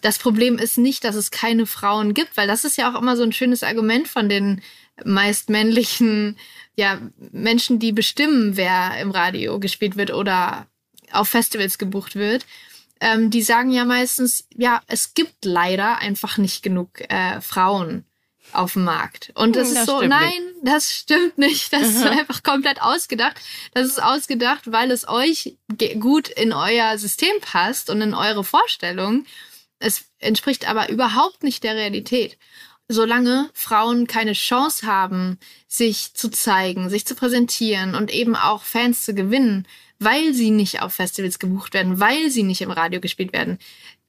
das Problem ist nicht, dass es keine Frauen gibt, weil das ist ja auch immer so ein schönes Argument von den meist männlichen ja, Menschen, die bestimmen, wer im Radio gespielt wird oder auf Festivals gebucht wird. Ähm, die sagen ja meistens, ja, es gibt leider einfach nicht genug äh, Frauen auf dem Markt. Und das Hm, ist das so, stimmt nein, nicht. das stimmt nicht. Das ist einfach komplett ausgedacht. Das ist ausgedacht, weil es euch gut in euer System passt und in eure Vorstellung. Es entspricht aber überhaupt nicht der Realität. Solange Frauen keine Chance haben, sich zu zeigen, sich zu präsentieren und eben auch Fans zu gewinnen, weil sie nicht auf Festivals gebucht werden, weil sie nicht im Radio gespielt werden,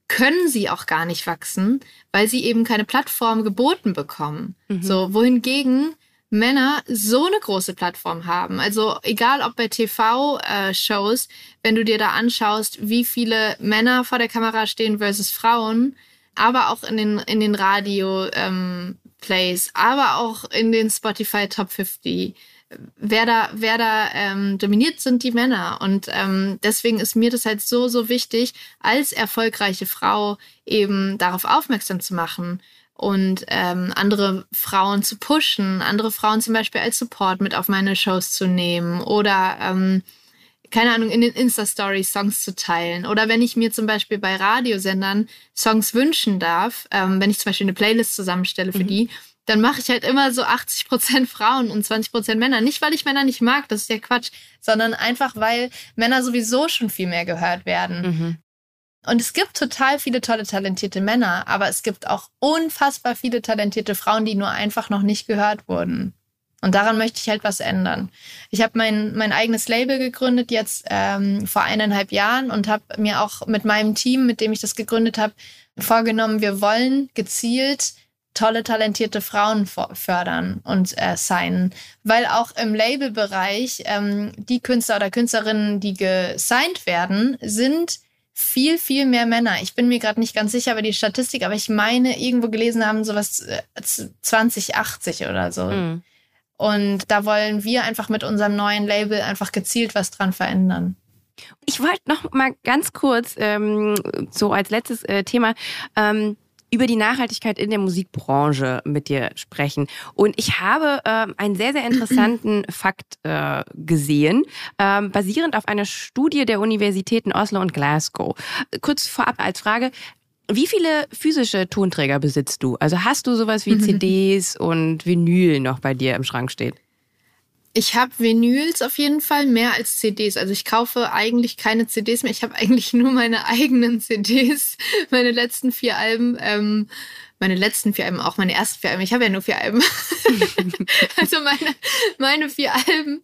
können sie auch gar nicht wachsen, weil sie eben keine Plattform geboten bekommen. So, wohingegen Männer so eine große Plattform haben. Also egal ob bei TV-Shows, wenn du dir da anschaust, wie viele Männer vor der Kamera stehen versus Frauen, aber auch in den, in den Radio-Plays, aber auch in den Spotify Top 50. Wer da, wer da ähm, dominiert, sind die Männer. Und ähm, deswegen ist mir das halt so, so wichtig, als erfolgreiche Frau eben darauf aufmerksam zu machen und ähm, andere Frauen zu pushen, andere Frauen zum Beispiel als Support mit auf meine Shows zu nehmen oder ähm, keine Ahnung, in den Insta-Stories Songs zu teilen. Oder wenn ich mir zum Beispiel bei Radiosendern Songs wünschen darf, ähm, wenn ich zum Beispiel eine Playlist zusammenstelle für die, dann mache ich halt immer so 80% Frauen und 20% Männer. Nicht, weil ich Männer nicht mag, das ist ja Quatsch, sondern einfach, weil Männer sowieso schon viel mehr gehört werden. Mhm. Und es gibt total viele tolle, talentierte Männer, aber es gibt auch unfassbar viele talentierte Frauen, die nur einfach noch nicht gehört wurden. Und daran möchte ich halt was ändern. Ich habe mein, mein eigenes Label gegründet jetzt ähm, vor eineinhalb Jahren und habe mir auch mit meinem Team, mit dem ich das gegründet habe, vorgenommen, wir wollen gezielt tolle, talentierte Frauen fördern und äh, signen. Weil auch im Labelbereich ähm, die Künstler oder Künstlerinnen, die gesigned werden, sind viel, viel mehr Männer. Ich bin mir gerade nicht ganz sicher über die Statistik, aber ich meine, irgendwo gelesen haben, sowas äh, 2080 oder so. Mhm. Und da wollen wir einfach mit unserem neuen Label einfach gezielt was dran verändern. Ich wollte noch mal ganz kurz, ähm, so als letztes äh, Thema, ähm, über die Nachhaltigkeit in der Musikbranche mit dir sprechen. Und ich habe ähm, einen sehr, sehr interessanten Fakt äh, gesehen, ähm, basierend auf einer Studie der Universitäten Oslo und Glasgow. Kurz vorab als Frage, wie viele physische Tonträger besitzt du? Also hast du sowas wie CDs und Vinyl noch bei dir im Schrank stehen? Ich habe Vinyls auf jeden Fall mehr als CDs. Also ich kaufe eigentlich keine CDs mehr. Ich habe eigentlich nur meine eigenen CDs, meine letzten vier Alben. Ähm, meine letzten vier Alben, auch meine ersten vier Alben. Ich habe ja nur vier Alben. also meine, meine vier Alben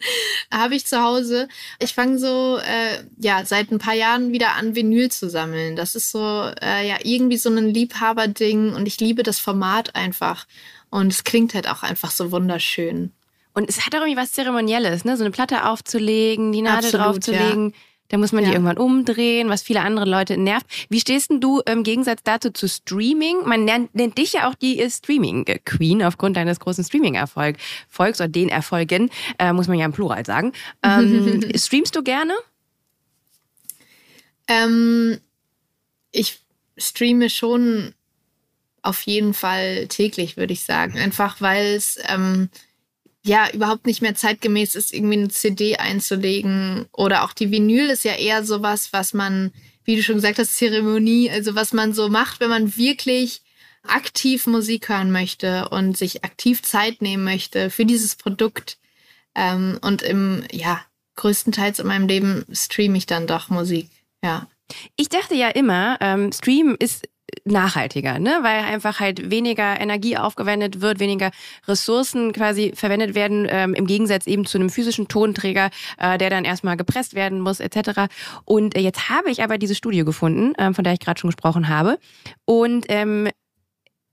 habe ich zu Hause. Ich fange so, äh, ja, seit ein paar Jahren wieder an, Vinyl zu sammeln. Das ist so, äh, ja, irgendwie so ein Liebhaberding und ich liebe das Format einfach. Und es klingt halt auch einfach so wunderschön. Und es hat auch irgendwie was Zeremonielles, ne? So eine Platte aufzulegen, die Nadel Absolut, draufzulegen. Ja. Da muss man ja. die irgendwann umdrehen, was viele andere Leute nervt. Wie stehst denn du im Gegensatz dazu zu Streaming? Man nennt, nennt dich ja auch die Streaming-Queen aufgrund deines großen Streaming-Erfolgs oder den Erfolgen, äh, muss man ja im Plural sagen. Ähm, streamst du gerne? Ähm, ich streame schon auf jeden Fall täglich, würde ich sagen. Einfach weil es ähm, ja überhaupt nicht mehr zeitgemäß ist, irgendwie eine CD einzulegen. Oder auch die Vinyl ist ja eher sowas, was man, wie du schon gesagt hast, Zeremonie, also was man so macht, wenn man wirklich aktiv Musik hören möchte und sich aktiv Zeit nehmen möchte für dieses Produkt. Ähm, und im, ja, größtenteils in meinem Leben streame ich dann doch Musik, ja. Ich dachte ja immer, ähm, Stream ist nachhaltiger, ne? weil einfach halt weniger Energie aufgewendet wird, weniger Ressourcen quasi verwendet werden, ähm, im Gegensatz eben zu einem physischen Tonträger, äh, der dann erstmal gepresst werden muss etc. Und äh, jetzt habe ich aber diese Studie gefunden, äh, von der ich gerade schon gesprochen habe. Und ähm,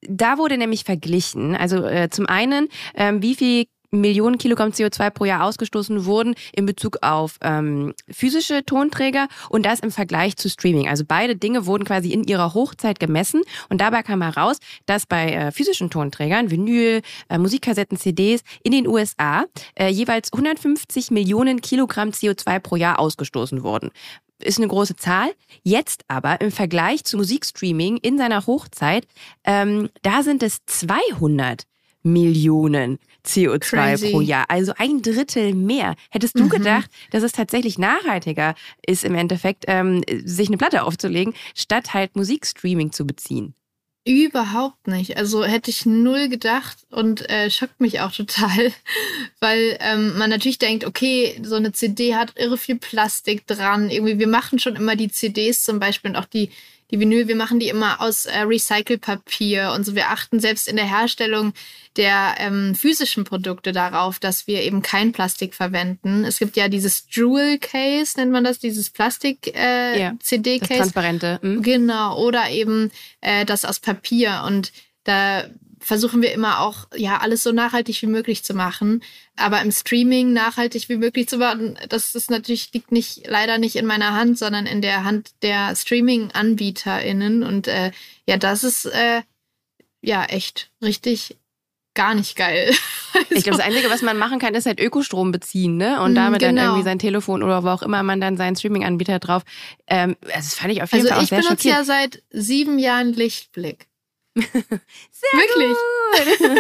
da wurde nämlich verglichen, also äh, zum einen, ähm, wie viel Millionen Kilogramm CO2 pro Jahr ausgestoßen wurden in Bezug auf ähm, physische Tonträger und das im Vergleich zu Streaming. Also beide Dinge wurden quasi in ihrer Hochzeit gemessen und dabei kam heraus, dass bei äh, physischen Tonträgern, Vinyl, äh, Musikkassetten, CDs in den USA äh, jeweils 150 Millionen Kilogramm CO2 pro Jahr ausgestoßen wurden ist eine große Zahl. Jetzt aber im Vergleich zu Musikstreaming in seiner Hochzeit, ähm, da sind es 200 Millionen CO2 Crazy. pro Jahr. Also ein Drittel mehr. Hättest du mhm. gedacht, dass es tatsächlich nachhaltiger ist, im Endeffekt, ähm, sich eine Platte aufzulegen, statt halt Musikstreaming zu beziehen? Überhaupt nicht. Also hätte ich null gedacht und äh, schockt mich auch total, weil ähm, man natürlich denkt, okay, so eine CD hat irre viel Plastik dran. Irgendwie, wir machen schon immer die CDs zum Beispiel und auch die die Vinyl, wir machen die immer aus äh, Recycelpapier und so. Wir achten selbst in der Herstellung der ähm, physischen Produkte darauf, dass wir eben kein Plastik verwenden. Es gibt ja dieses Jewel Case, nennt man das, dieses Plastik äh, Case. transparente. Mhm. Genau. Oder eben äh, das aus Papier und da versuchen wir immer auch, ja, alles so nachhaltig wie möglich zu machen. Aber im Streaming nachhaltig wie möglich zu machen, das ist natürlich, liegt nicht, leider nicht in meiner Hand, sondern in der Hand der Streaming-AnbieterInnen. Und äh, ja, das ist äh, ja echt richtig gar nicht geil. also, ich glaube, das Einzige, was man machen kann, ist halt Ökostrom beziehen, ne? Und mm, damit genau. dann irgendwie sein Telefon oder wo auch immer man dann seinen Streaming-Anbieter drauf. Ähm, also das fand ich auf jeden also Fall auch sehr. Also ich benutze ja seit sieben Jahren Lichtblick. Sehr Wirklich.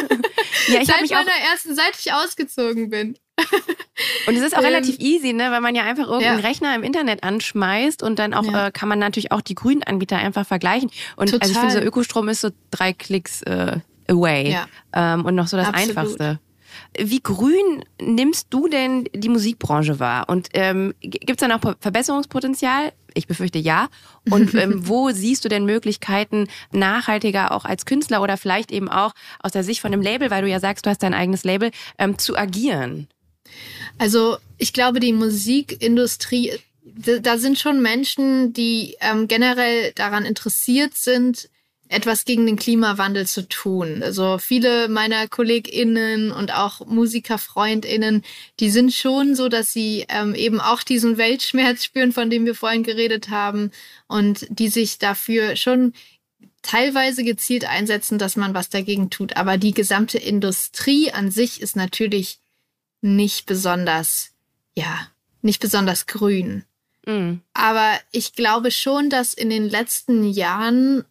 ja, ich Seit mich meiner auch ersten, seit ich ausgezogen bin. und es ist auch ähm, relativ easy, ne, weil man ja einfach irgendeinen ja. Rechner im Internet anschmeißt und dann auch ja. äh, kann man natürlich auch die grünen Anbieter einfach vergleichen. Und Total. also ich finde, so Ökostrom ist so drei Klicks äh, away ja. ähm, und noch so das Absolut. Einfachste. Wie grün nimmst du denn die Musikbranche wahr? Und ähm, gibt es da noch Verbesserungspotenzial? Ich befürchte ja. Und ähm, wo siehst du denn Möglichkeiten, nachhaltiger auch als Künstler oder vielleicht eben auch aus der Sicht von einem Label, weil du ja sagst, du hast dein eigenes Label, ähm, zu agieren? Also ich glaube, die Musikindustrie, da sind schon Menschen, die ähm, generell daran interessiert sind, etwas gegen den Klimawandel zu tun. Also viele meiner KollegInnen und auch MusikerfreundInnen, die sind schon so, dass sie ähm, eben auch diesen Weltschmerz spüren, von dem wir vorhin geredet haben und die sich dafür schon teilweise gezielt einsetzen, dass man was dagegen tut. Aber die gesamte Industrie an sich ist natürlich nicht besonders, ja, nicht besonders grün. Mhm. Aber ich glaube schon, dass in den letzten Jahren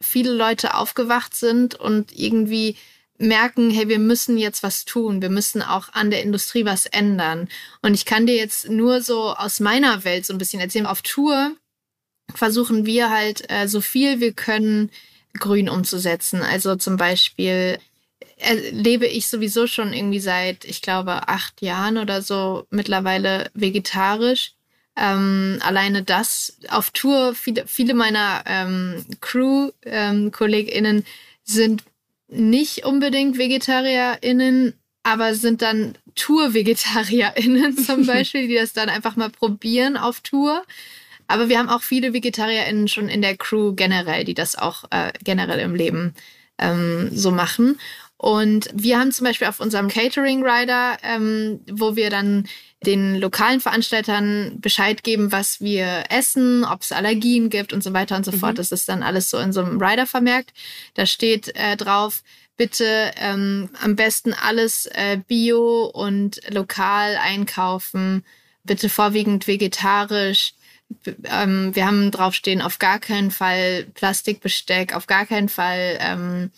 viele Leute aufgewacht sind und irgendwie merken, hey, wir müssen jetzt was tun, wir müssen auch an der Industrie was ändern. Und ich kann dir jetzt nur so aus meiner Welt so ein bisschen erzählen. Auf Tour versuchen wir halt äh, so viel wir können grün umzusetzen. Also zum Beispiel lebe ich sowieso schon irgendwie seit, ich glaube, acht Jahren oder so mittlerweile vegetarisch. Ähm, alleine das auf Tour, viele, viele meiner ähm, Crew-KollegInnen ähm, sind nicht unbedingt VegetarierInnen, aber sind dann Tour-VegetarierInnen zum Beispiel, die das dann einfach mal probieren auf Tour. Aber wir haben auch viele VegetarierInnen schon in der Crew generell, die das auch äh, generell im Leben ähm, so machen. Und wir haben zum Beispiel auf unserem Catering Rider, ähm, wo wir dann den lokalen Veranstaltern Bescheid geben, was wir essen, ob es Allergien gibt und so weiter und so mhm. fort. Das ist dann alles so in so einem Rider vermerkt. Da steht äh, drauf, bitte ähm, am besten alles äh, bio und lokal einkaufen, bitte vorwiegend vegetarisch. Ähm, wir haben draufstehen, auf gar keinen Fall Plastikbesteck, auf gar keinen Fall ähm,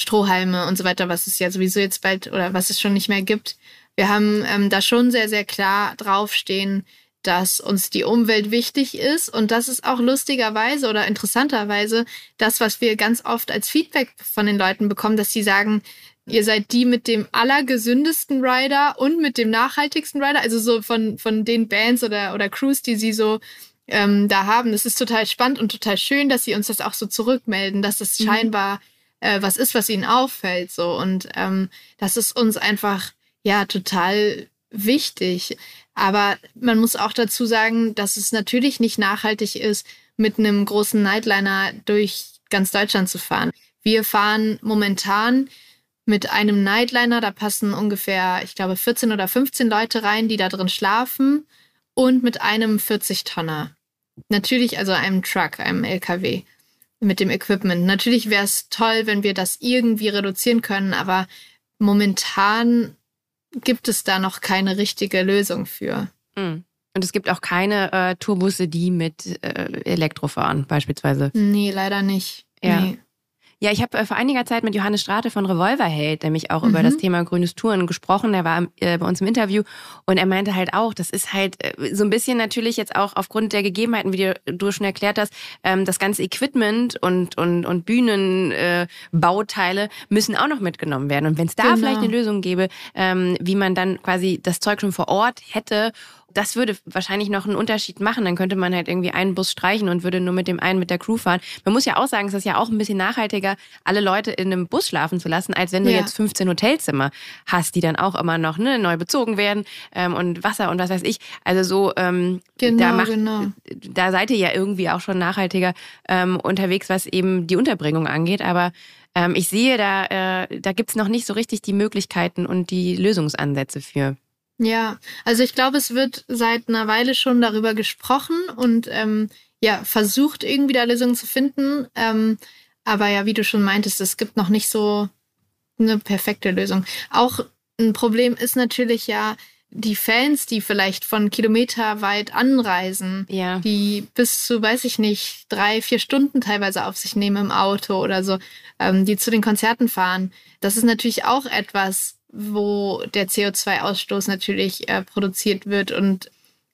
Strohhalme und so weiter, was es ja sowieso jetzt bald oder was es schon nicht mehr gibt. Wir haben ähm, da schon sehr, sehr klar draufstehen, dass uns die Umwelt wichtig ist und das ist auch lustigerweise oder interessanterweise das, was wir ganz oft als Feedback von den Leuten bekommen, dass sie sagen, ihr seid die mit dem allergesündesten Rider und mit dem nachhaltigsten Rider, also so von, von den Bands oder, oder Crews, die sie so ähm, da haben. Das ist total spannend und total schön, dass sie uns das auch so zurückmelden, dass es mhm. scheinbar äh, was ist, was ihnen auffällt. So. Und ähm, das ist uns einfach ja total wichtig. Aber man muss auch dazu sagen, dass es natürlich nicht nachhaltig ist, mit einem großen Nightliner durch ganz Deutschland zu fahren. Wir fahren momentan mit einem Nightliner, da passen ungefähr, ich glaube, 14 oder 15 Leute rein, die da drin schlafen und mit einem 40-Tonner. Natürlich also einem Truck, einem LKW mit dem Equipment. Natürlich wäre es toll, wenn wir das irgendwie reduzieren können, aber momentan gibt es da noch keine richtige Lösung für. Mhm. Und es gibt auch keine äh, Tourbusse, die mit äh, Elektro fahren, beispielsweise. Nee, leider nicht. Ja. Nee. Ja, ich habe äh, vor einiger Zeit mit Johannes Strate von Revolverheld nämlich auch mhm. über das Thema grünes Touren gesprochen. Er war äh, bei uns im Interview und er meinte halt auch, das ist halt äh, so ein bisschen natürlich jetzt auch aufgrund der Gegebenheiten, wie du schon erklärt hast, ähm, das ganze Equipment und, und, und Bühnenbauteile müssen auch noch mitgenommen werden. Und wenn es da genau. vielleicht eine Lösung gäbe, ähm, wie man dann quasi das Zeug schon vor Ort hätte das würde wahrscheinlich noch einen Unterschied machen. Dann könnte man halt irgendwie einen Bus streichen und würde nur mit dem einen mit der Crew fahren. Man muss ja auch sagen, es ist ja auch ein bisschen nachhaltiger, alle Leute in einem Bus schlafen zu lassen, als wenn du ja. jetzt 15 Hotelzimmer hast, die dann auch immer noch ne, neu bezogen werden ähm, und Wasser und was weiß ich. Also so, ähm, genau, da, macht, genau. da seid ihr ja irgendwie auch schon nachhaltiger ähm, unterwegs, was eben die Unterbringung angeht. Aber ähm, ich sehe, da, äh, da gibt's noch nicht so richtig die Möglichkeiten und die Lösungsansätze für. Ja, also ich glaube, es wird seit einer Weile schon darüber gesprochen und ähm, ja, versucht irgendwie da Lösungen zu finden. Ähm, aber ja, wie du schon meintest, es gibt noch nicht so eine perfekte Lösung. Auch ein Problem ist natürlich ja, die Fans, die vielleicht von Kilometer weit anreisen, ja. die bis zu, weiß ich nicht, drei, vier Stunden teilweise auf sich nehmen im Auto oder so, ähm, die zu den Konzerten fahren. Das ist natürlich auch etwas, wo der CO2-Ausstoß natürlich äh, produziert wird und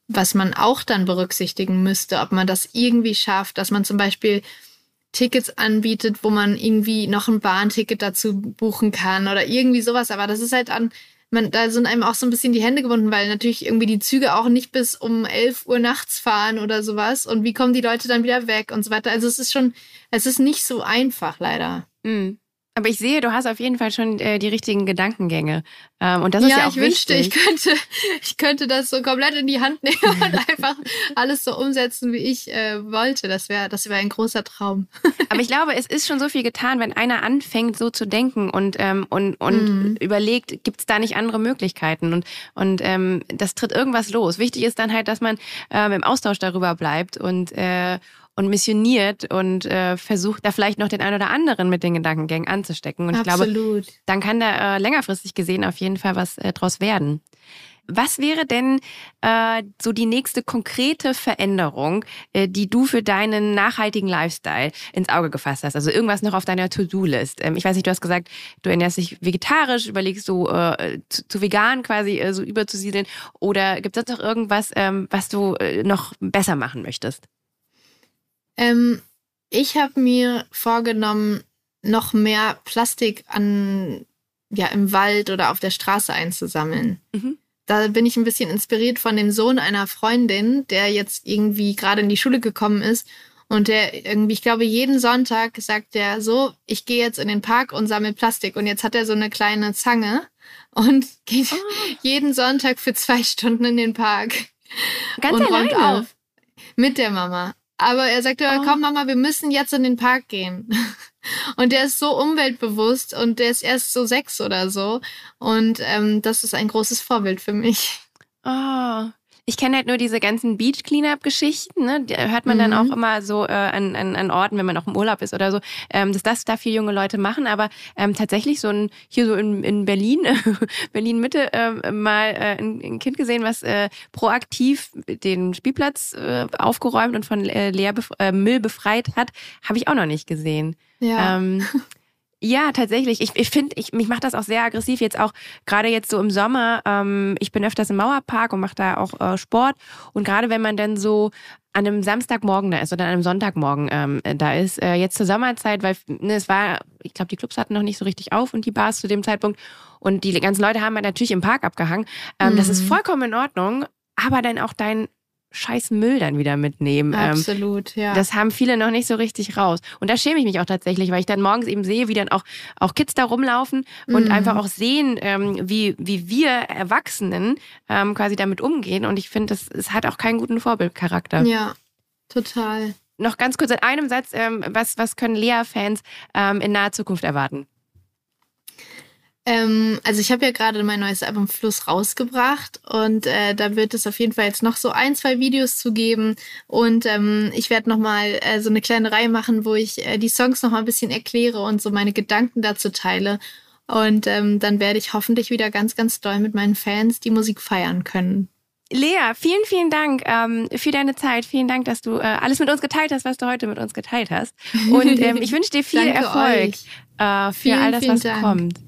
was man auch dann berücksichtigen müsste, ob man das irgendwie schafft, dass man zum Beispiel Tickets anbietet, wo man irgendwie noch ein Bahnticket dazu buchen kann oder irgendwie sowas. Aber das ist halt an, man, da sind einem auch so ein bisschen die Hände gebunden, weil natürlich irgendwie die Züge auch nicht bis um 11 Uhr nachts fahren oder sowas. Und wie kommen die Leute dann wieder weg und so weiter. Also es ist schon, es ist nicht so einfach, leider. Mhm. Aber ich sehe, du hast auf jeden Fall schon äh, die richtigen Gedankengänge. Ähm, und das ist ja, ja auch ich wünschte, ich könnte, ich könnte das so komplett in die Hand nehmen und einfach alles so umsetzen, wie ich äh, wollte. Das wäre, das wäre ein großer Traum. Aber ich glaube, es ist schon so viel getan, wenn einer anfängt, so zu denken und ähm, und und mhm. überlegt, gibt es da nicht andere Möglichkeiten? Und und ähm, das tritt irgendwas los. Wichtig ist dann halt, dass man ähm, im Austausch darüber bleibt und äh, und missioniert und äh, versucht da vielleicht noch den einen oder anderen mit den Gedankengängen anzustecken. Und Absolut. ich glaube, dann kann da äh, längerfristig gesehen auf jeden Fall was äh, draus werden. Was wäre denn äh, so die nächste konkrete Veränderung, äh, die du für deinen nachhaltigen Lifestyle ins Auge gefasst hast? Also irgendwas noch auf deiner To-Do-List. Ähm, ich weiß nicht, du hast gesagt, du ernährst dich vegetarisch, überlegst du äh, zu, zu, vegan quasi äh, so überzusiedeln. Oder gibt es noch irgendwas, ähm, was du äh, noch besser machen möchtest? Ähm, ich habe mir vorgenommen, noch mehr Plastik an ja, im Wald oder auf der Straße einzusammeln. Mhm. Da bin ich ein bisschen inspiriert von dem Sohn einer Freundin, der jetzt irgendwie gerade in die Schule gekommen ist und der irgendwie, ich glaube, jeden Sonntag sagt er so, ich gehe jetzt in den Park und sammle Plastik. Und jetzt hat er so eine kleine Zange und geht oh. jeden Sonntag für zwei Stunden in den Park. Ganz und alleine? räumt auf. Mit der Mama. Aber er sagte, oh. komm Mama, wir müssen jetzt in den Park gehen. Und der ist so umweltbewusst und der ist erst so sechs oder so. Und ähm, das ist ein großes Vorbild für mich. Oh, ich kenne halt nur diese ganzen Beach Cleanup-Geschichten, ne? Die hört man mhm. dann auch immer so äh, an, an, an Orten, wenn man auch im Urlaub ist oder so, ähm, dass das da viele junge Leute machen. Aber ähm, tatsächlich so ein hier so in, in Berlin, Berlin Mitte, äh, mal äh, ein, ein Kind gesehen, was äh, proaktiv den Spielplatz äh, aufgeräumt und von äh, Leer äh, Müll befreit hat, habe ich auch noch nicht gesehen. Ja. Ähm, Ja, tatsächlich. Ich, ich finde, ich, mich macht das auch sehr aggressiv. Jetzt auch gerade jetzt so im Sommer. Ähm, ich bin öfters im Mauerpark und mache da auch äh, Sport. Und gerade wenn man dann so an einem Samstagmorgen da ist oder an einem Sonntagmorgen ähm, da ist, äh, jetzt zur Sommerzeit, weil ne, es war, ich glaube, die Clubs hatten noch nicht so richtig auf und die Bars zu dem Zeitpunkt. Und die ganzen Leute haben halt natürlich im Park abgehangen. Ähm, mhm. Das ist mhm. vollkommen in Ordnung. Aber dann auch dein scheiß Müll dann wieder mitnehmen. Ähm, Absolut, ähm, ja. Das haben viele noch nicht so richtig raus. Und da schäme ich mich auch tatsächlich, weil ich dann morgens eben sehe, wie dann auch, auch Kids da rumlaufen und mhm. einfach auch sehen, ähm, wie, wie wir Erwachsenen ähm, quasi damit umgehen. Und ich finde, es hat auch keinen guten Vorbildcharakter. Ja, total. Noch ganz kurz in einem Satz, ähm, was, was können Lea-Fans ähm, in naher Zukunft erwarten? Ähm, also ich habe ja gerade mein neues Album Fluss rausgebracht und äh, da wird es auf jeden Fall jetzt noch so ein, zwei Videos zu geben und ähm, ich werde nochmal äh, so eine kleine Reihe machen, wo ich äh, die Songs nochmal ein bisschen erkläre und so meine Gedanken dazu teile und ähm, dann werde ich hoffentlich wieder ganz, ganz doll mit meinen Fans die Musik feiern können. Lea, vielen, vielen Dank ähm, für deine Zeit. Vielen Dank, dass du äh, alles mit uns geteilt hast, was du heute mit uns geteilt hast. Und ähm, ich wünsche dir viel Erfolg äh, für vielen, all das, was Dank. kommt.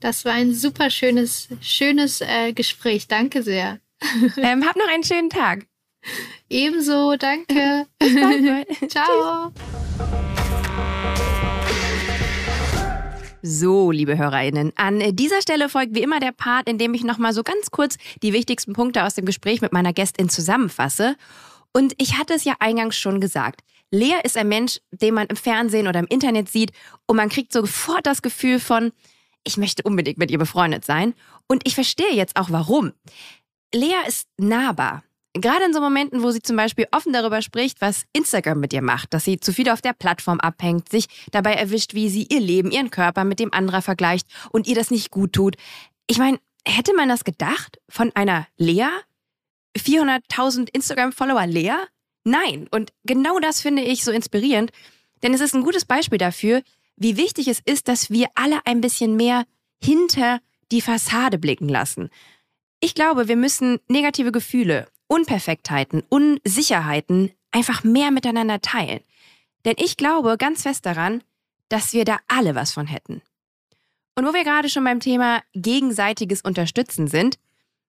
Das war ein super schönes, schönes äh, Gespräch. Danke sehr. Ähm, hab noch einen schönen Tag. Ebenso, danke. Ciao. So, liebe HörerInnen, an dieser Stelle folgt wie immer der Part, in dem ich nochmal so ganz kurz die wichtigsten Punkte aus dem Gespräch mit meiner Gästin zusammenfasse. Und ich hatte es ja eingangs schon gesagt. Lea ist ein Mensch, den man im Fernsehen oder im Internet sieht und man kriegt sofort das Gefühl von, ich möchte unbedingt mit ihr befreundet sein. Und ich verstehe jetzt auch warum. Lea ist nahbar. Gerade in so Momenten, wo sie zum Beispiel offen darüber spricht, was Instagram mit ihr macht, dass sie zu viel auf der Plattform abhängt, sich dabei erwischt, wie sie ihr Leben, ihren Körper mit dem anderer vergleicht und ihr das nicht gut tut. Ich meine, hätte man das gedacht von einer Lea? 400.000 Instagram-Follower Lea? Nein. Und genau das finde ich so inspirierend, denn es ist ein gutes Beispiel dafür, wie wichtig es ist, dass wir alle ein bisschen mehr hinter die Fassade blicken lassen. Ich glaube, wir müssen negative Gefühle, Unperfektheiten, Unsicherheiten einfach mehr miteinander teilen. Denn ich glaube ganz fest daran, dass wir da alle was von hätten. Und wo wir gerade schon beim Thema gegenseitiges Unterstützen sind,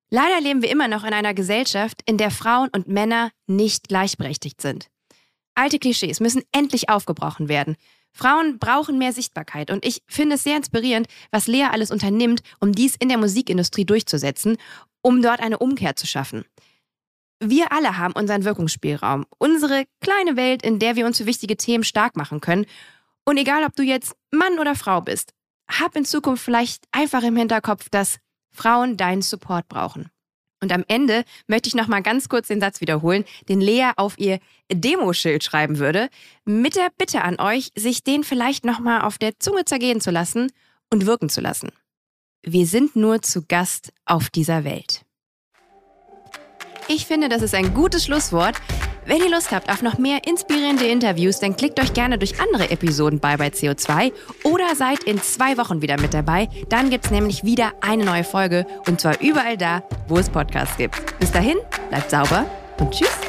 leider leben wir immer noch in einer Gesellschaft, in der Frauen und Männer nicht gleichberechtigt sind. Alte Klischees müssen endlich aufgebrochen werden. Frauen brauchen mehr Sichtbarkeit und ich finde es sehr inspirierend, was Lea alles unternimmt, um dies in der Musikindustrie durchzusetzen, um dort eine Umkehr zu schaffen. Wir alle haben unseren Wirkungsspielraum, unsere kleine Welt, in der wir uns für wichtige Themen stark machen können. Und egal, ob du jetzt Mann oder Frau bist, hab in Zukunft vielleicht einfach im Hinterkopf, dass Frauen deinen Support brauchen. Und am Ende möchte ich noch mal ganz kurz den Satz wiederholen, den Lea auf ihr Demoschild schreiben würde, mit der Bitte an euch, sich den vielleicht noch mal auf der Zunge zergehen zu lassen und wirken zu lassen. Wir sind nur zu Gast auf dieser Welt. Ich finde, das ist ein gutes Schlusswort. Wenn ihr Lust habt auf noch mehr inspirierende Interviews, dann klickt euch gerne durch andere Episoden bei bei CO2 oder seid in zwei Wochen wieder mit dabei. Dann gibt es nämlich wieder eine neue Folge und zwar überall da, wo es Podcasts gibt. Bis dahin, bleibt sauber und tschüss.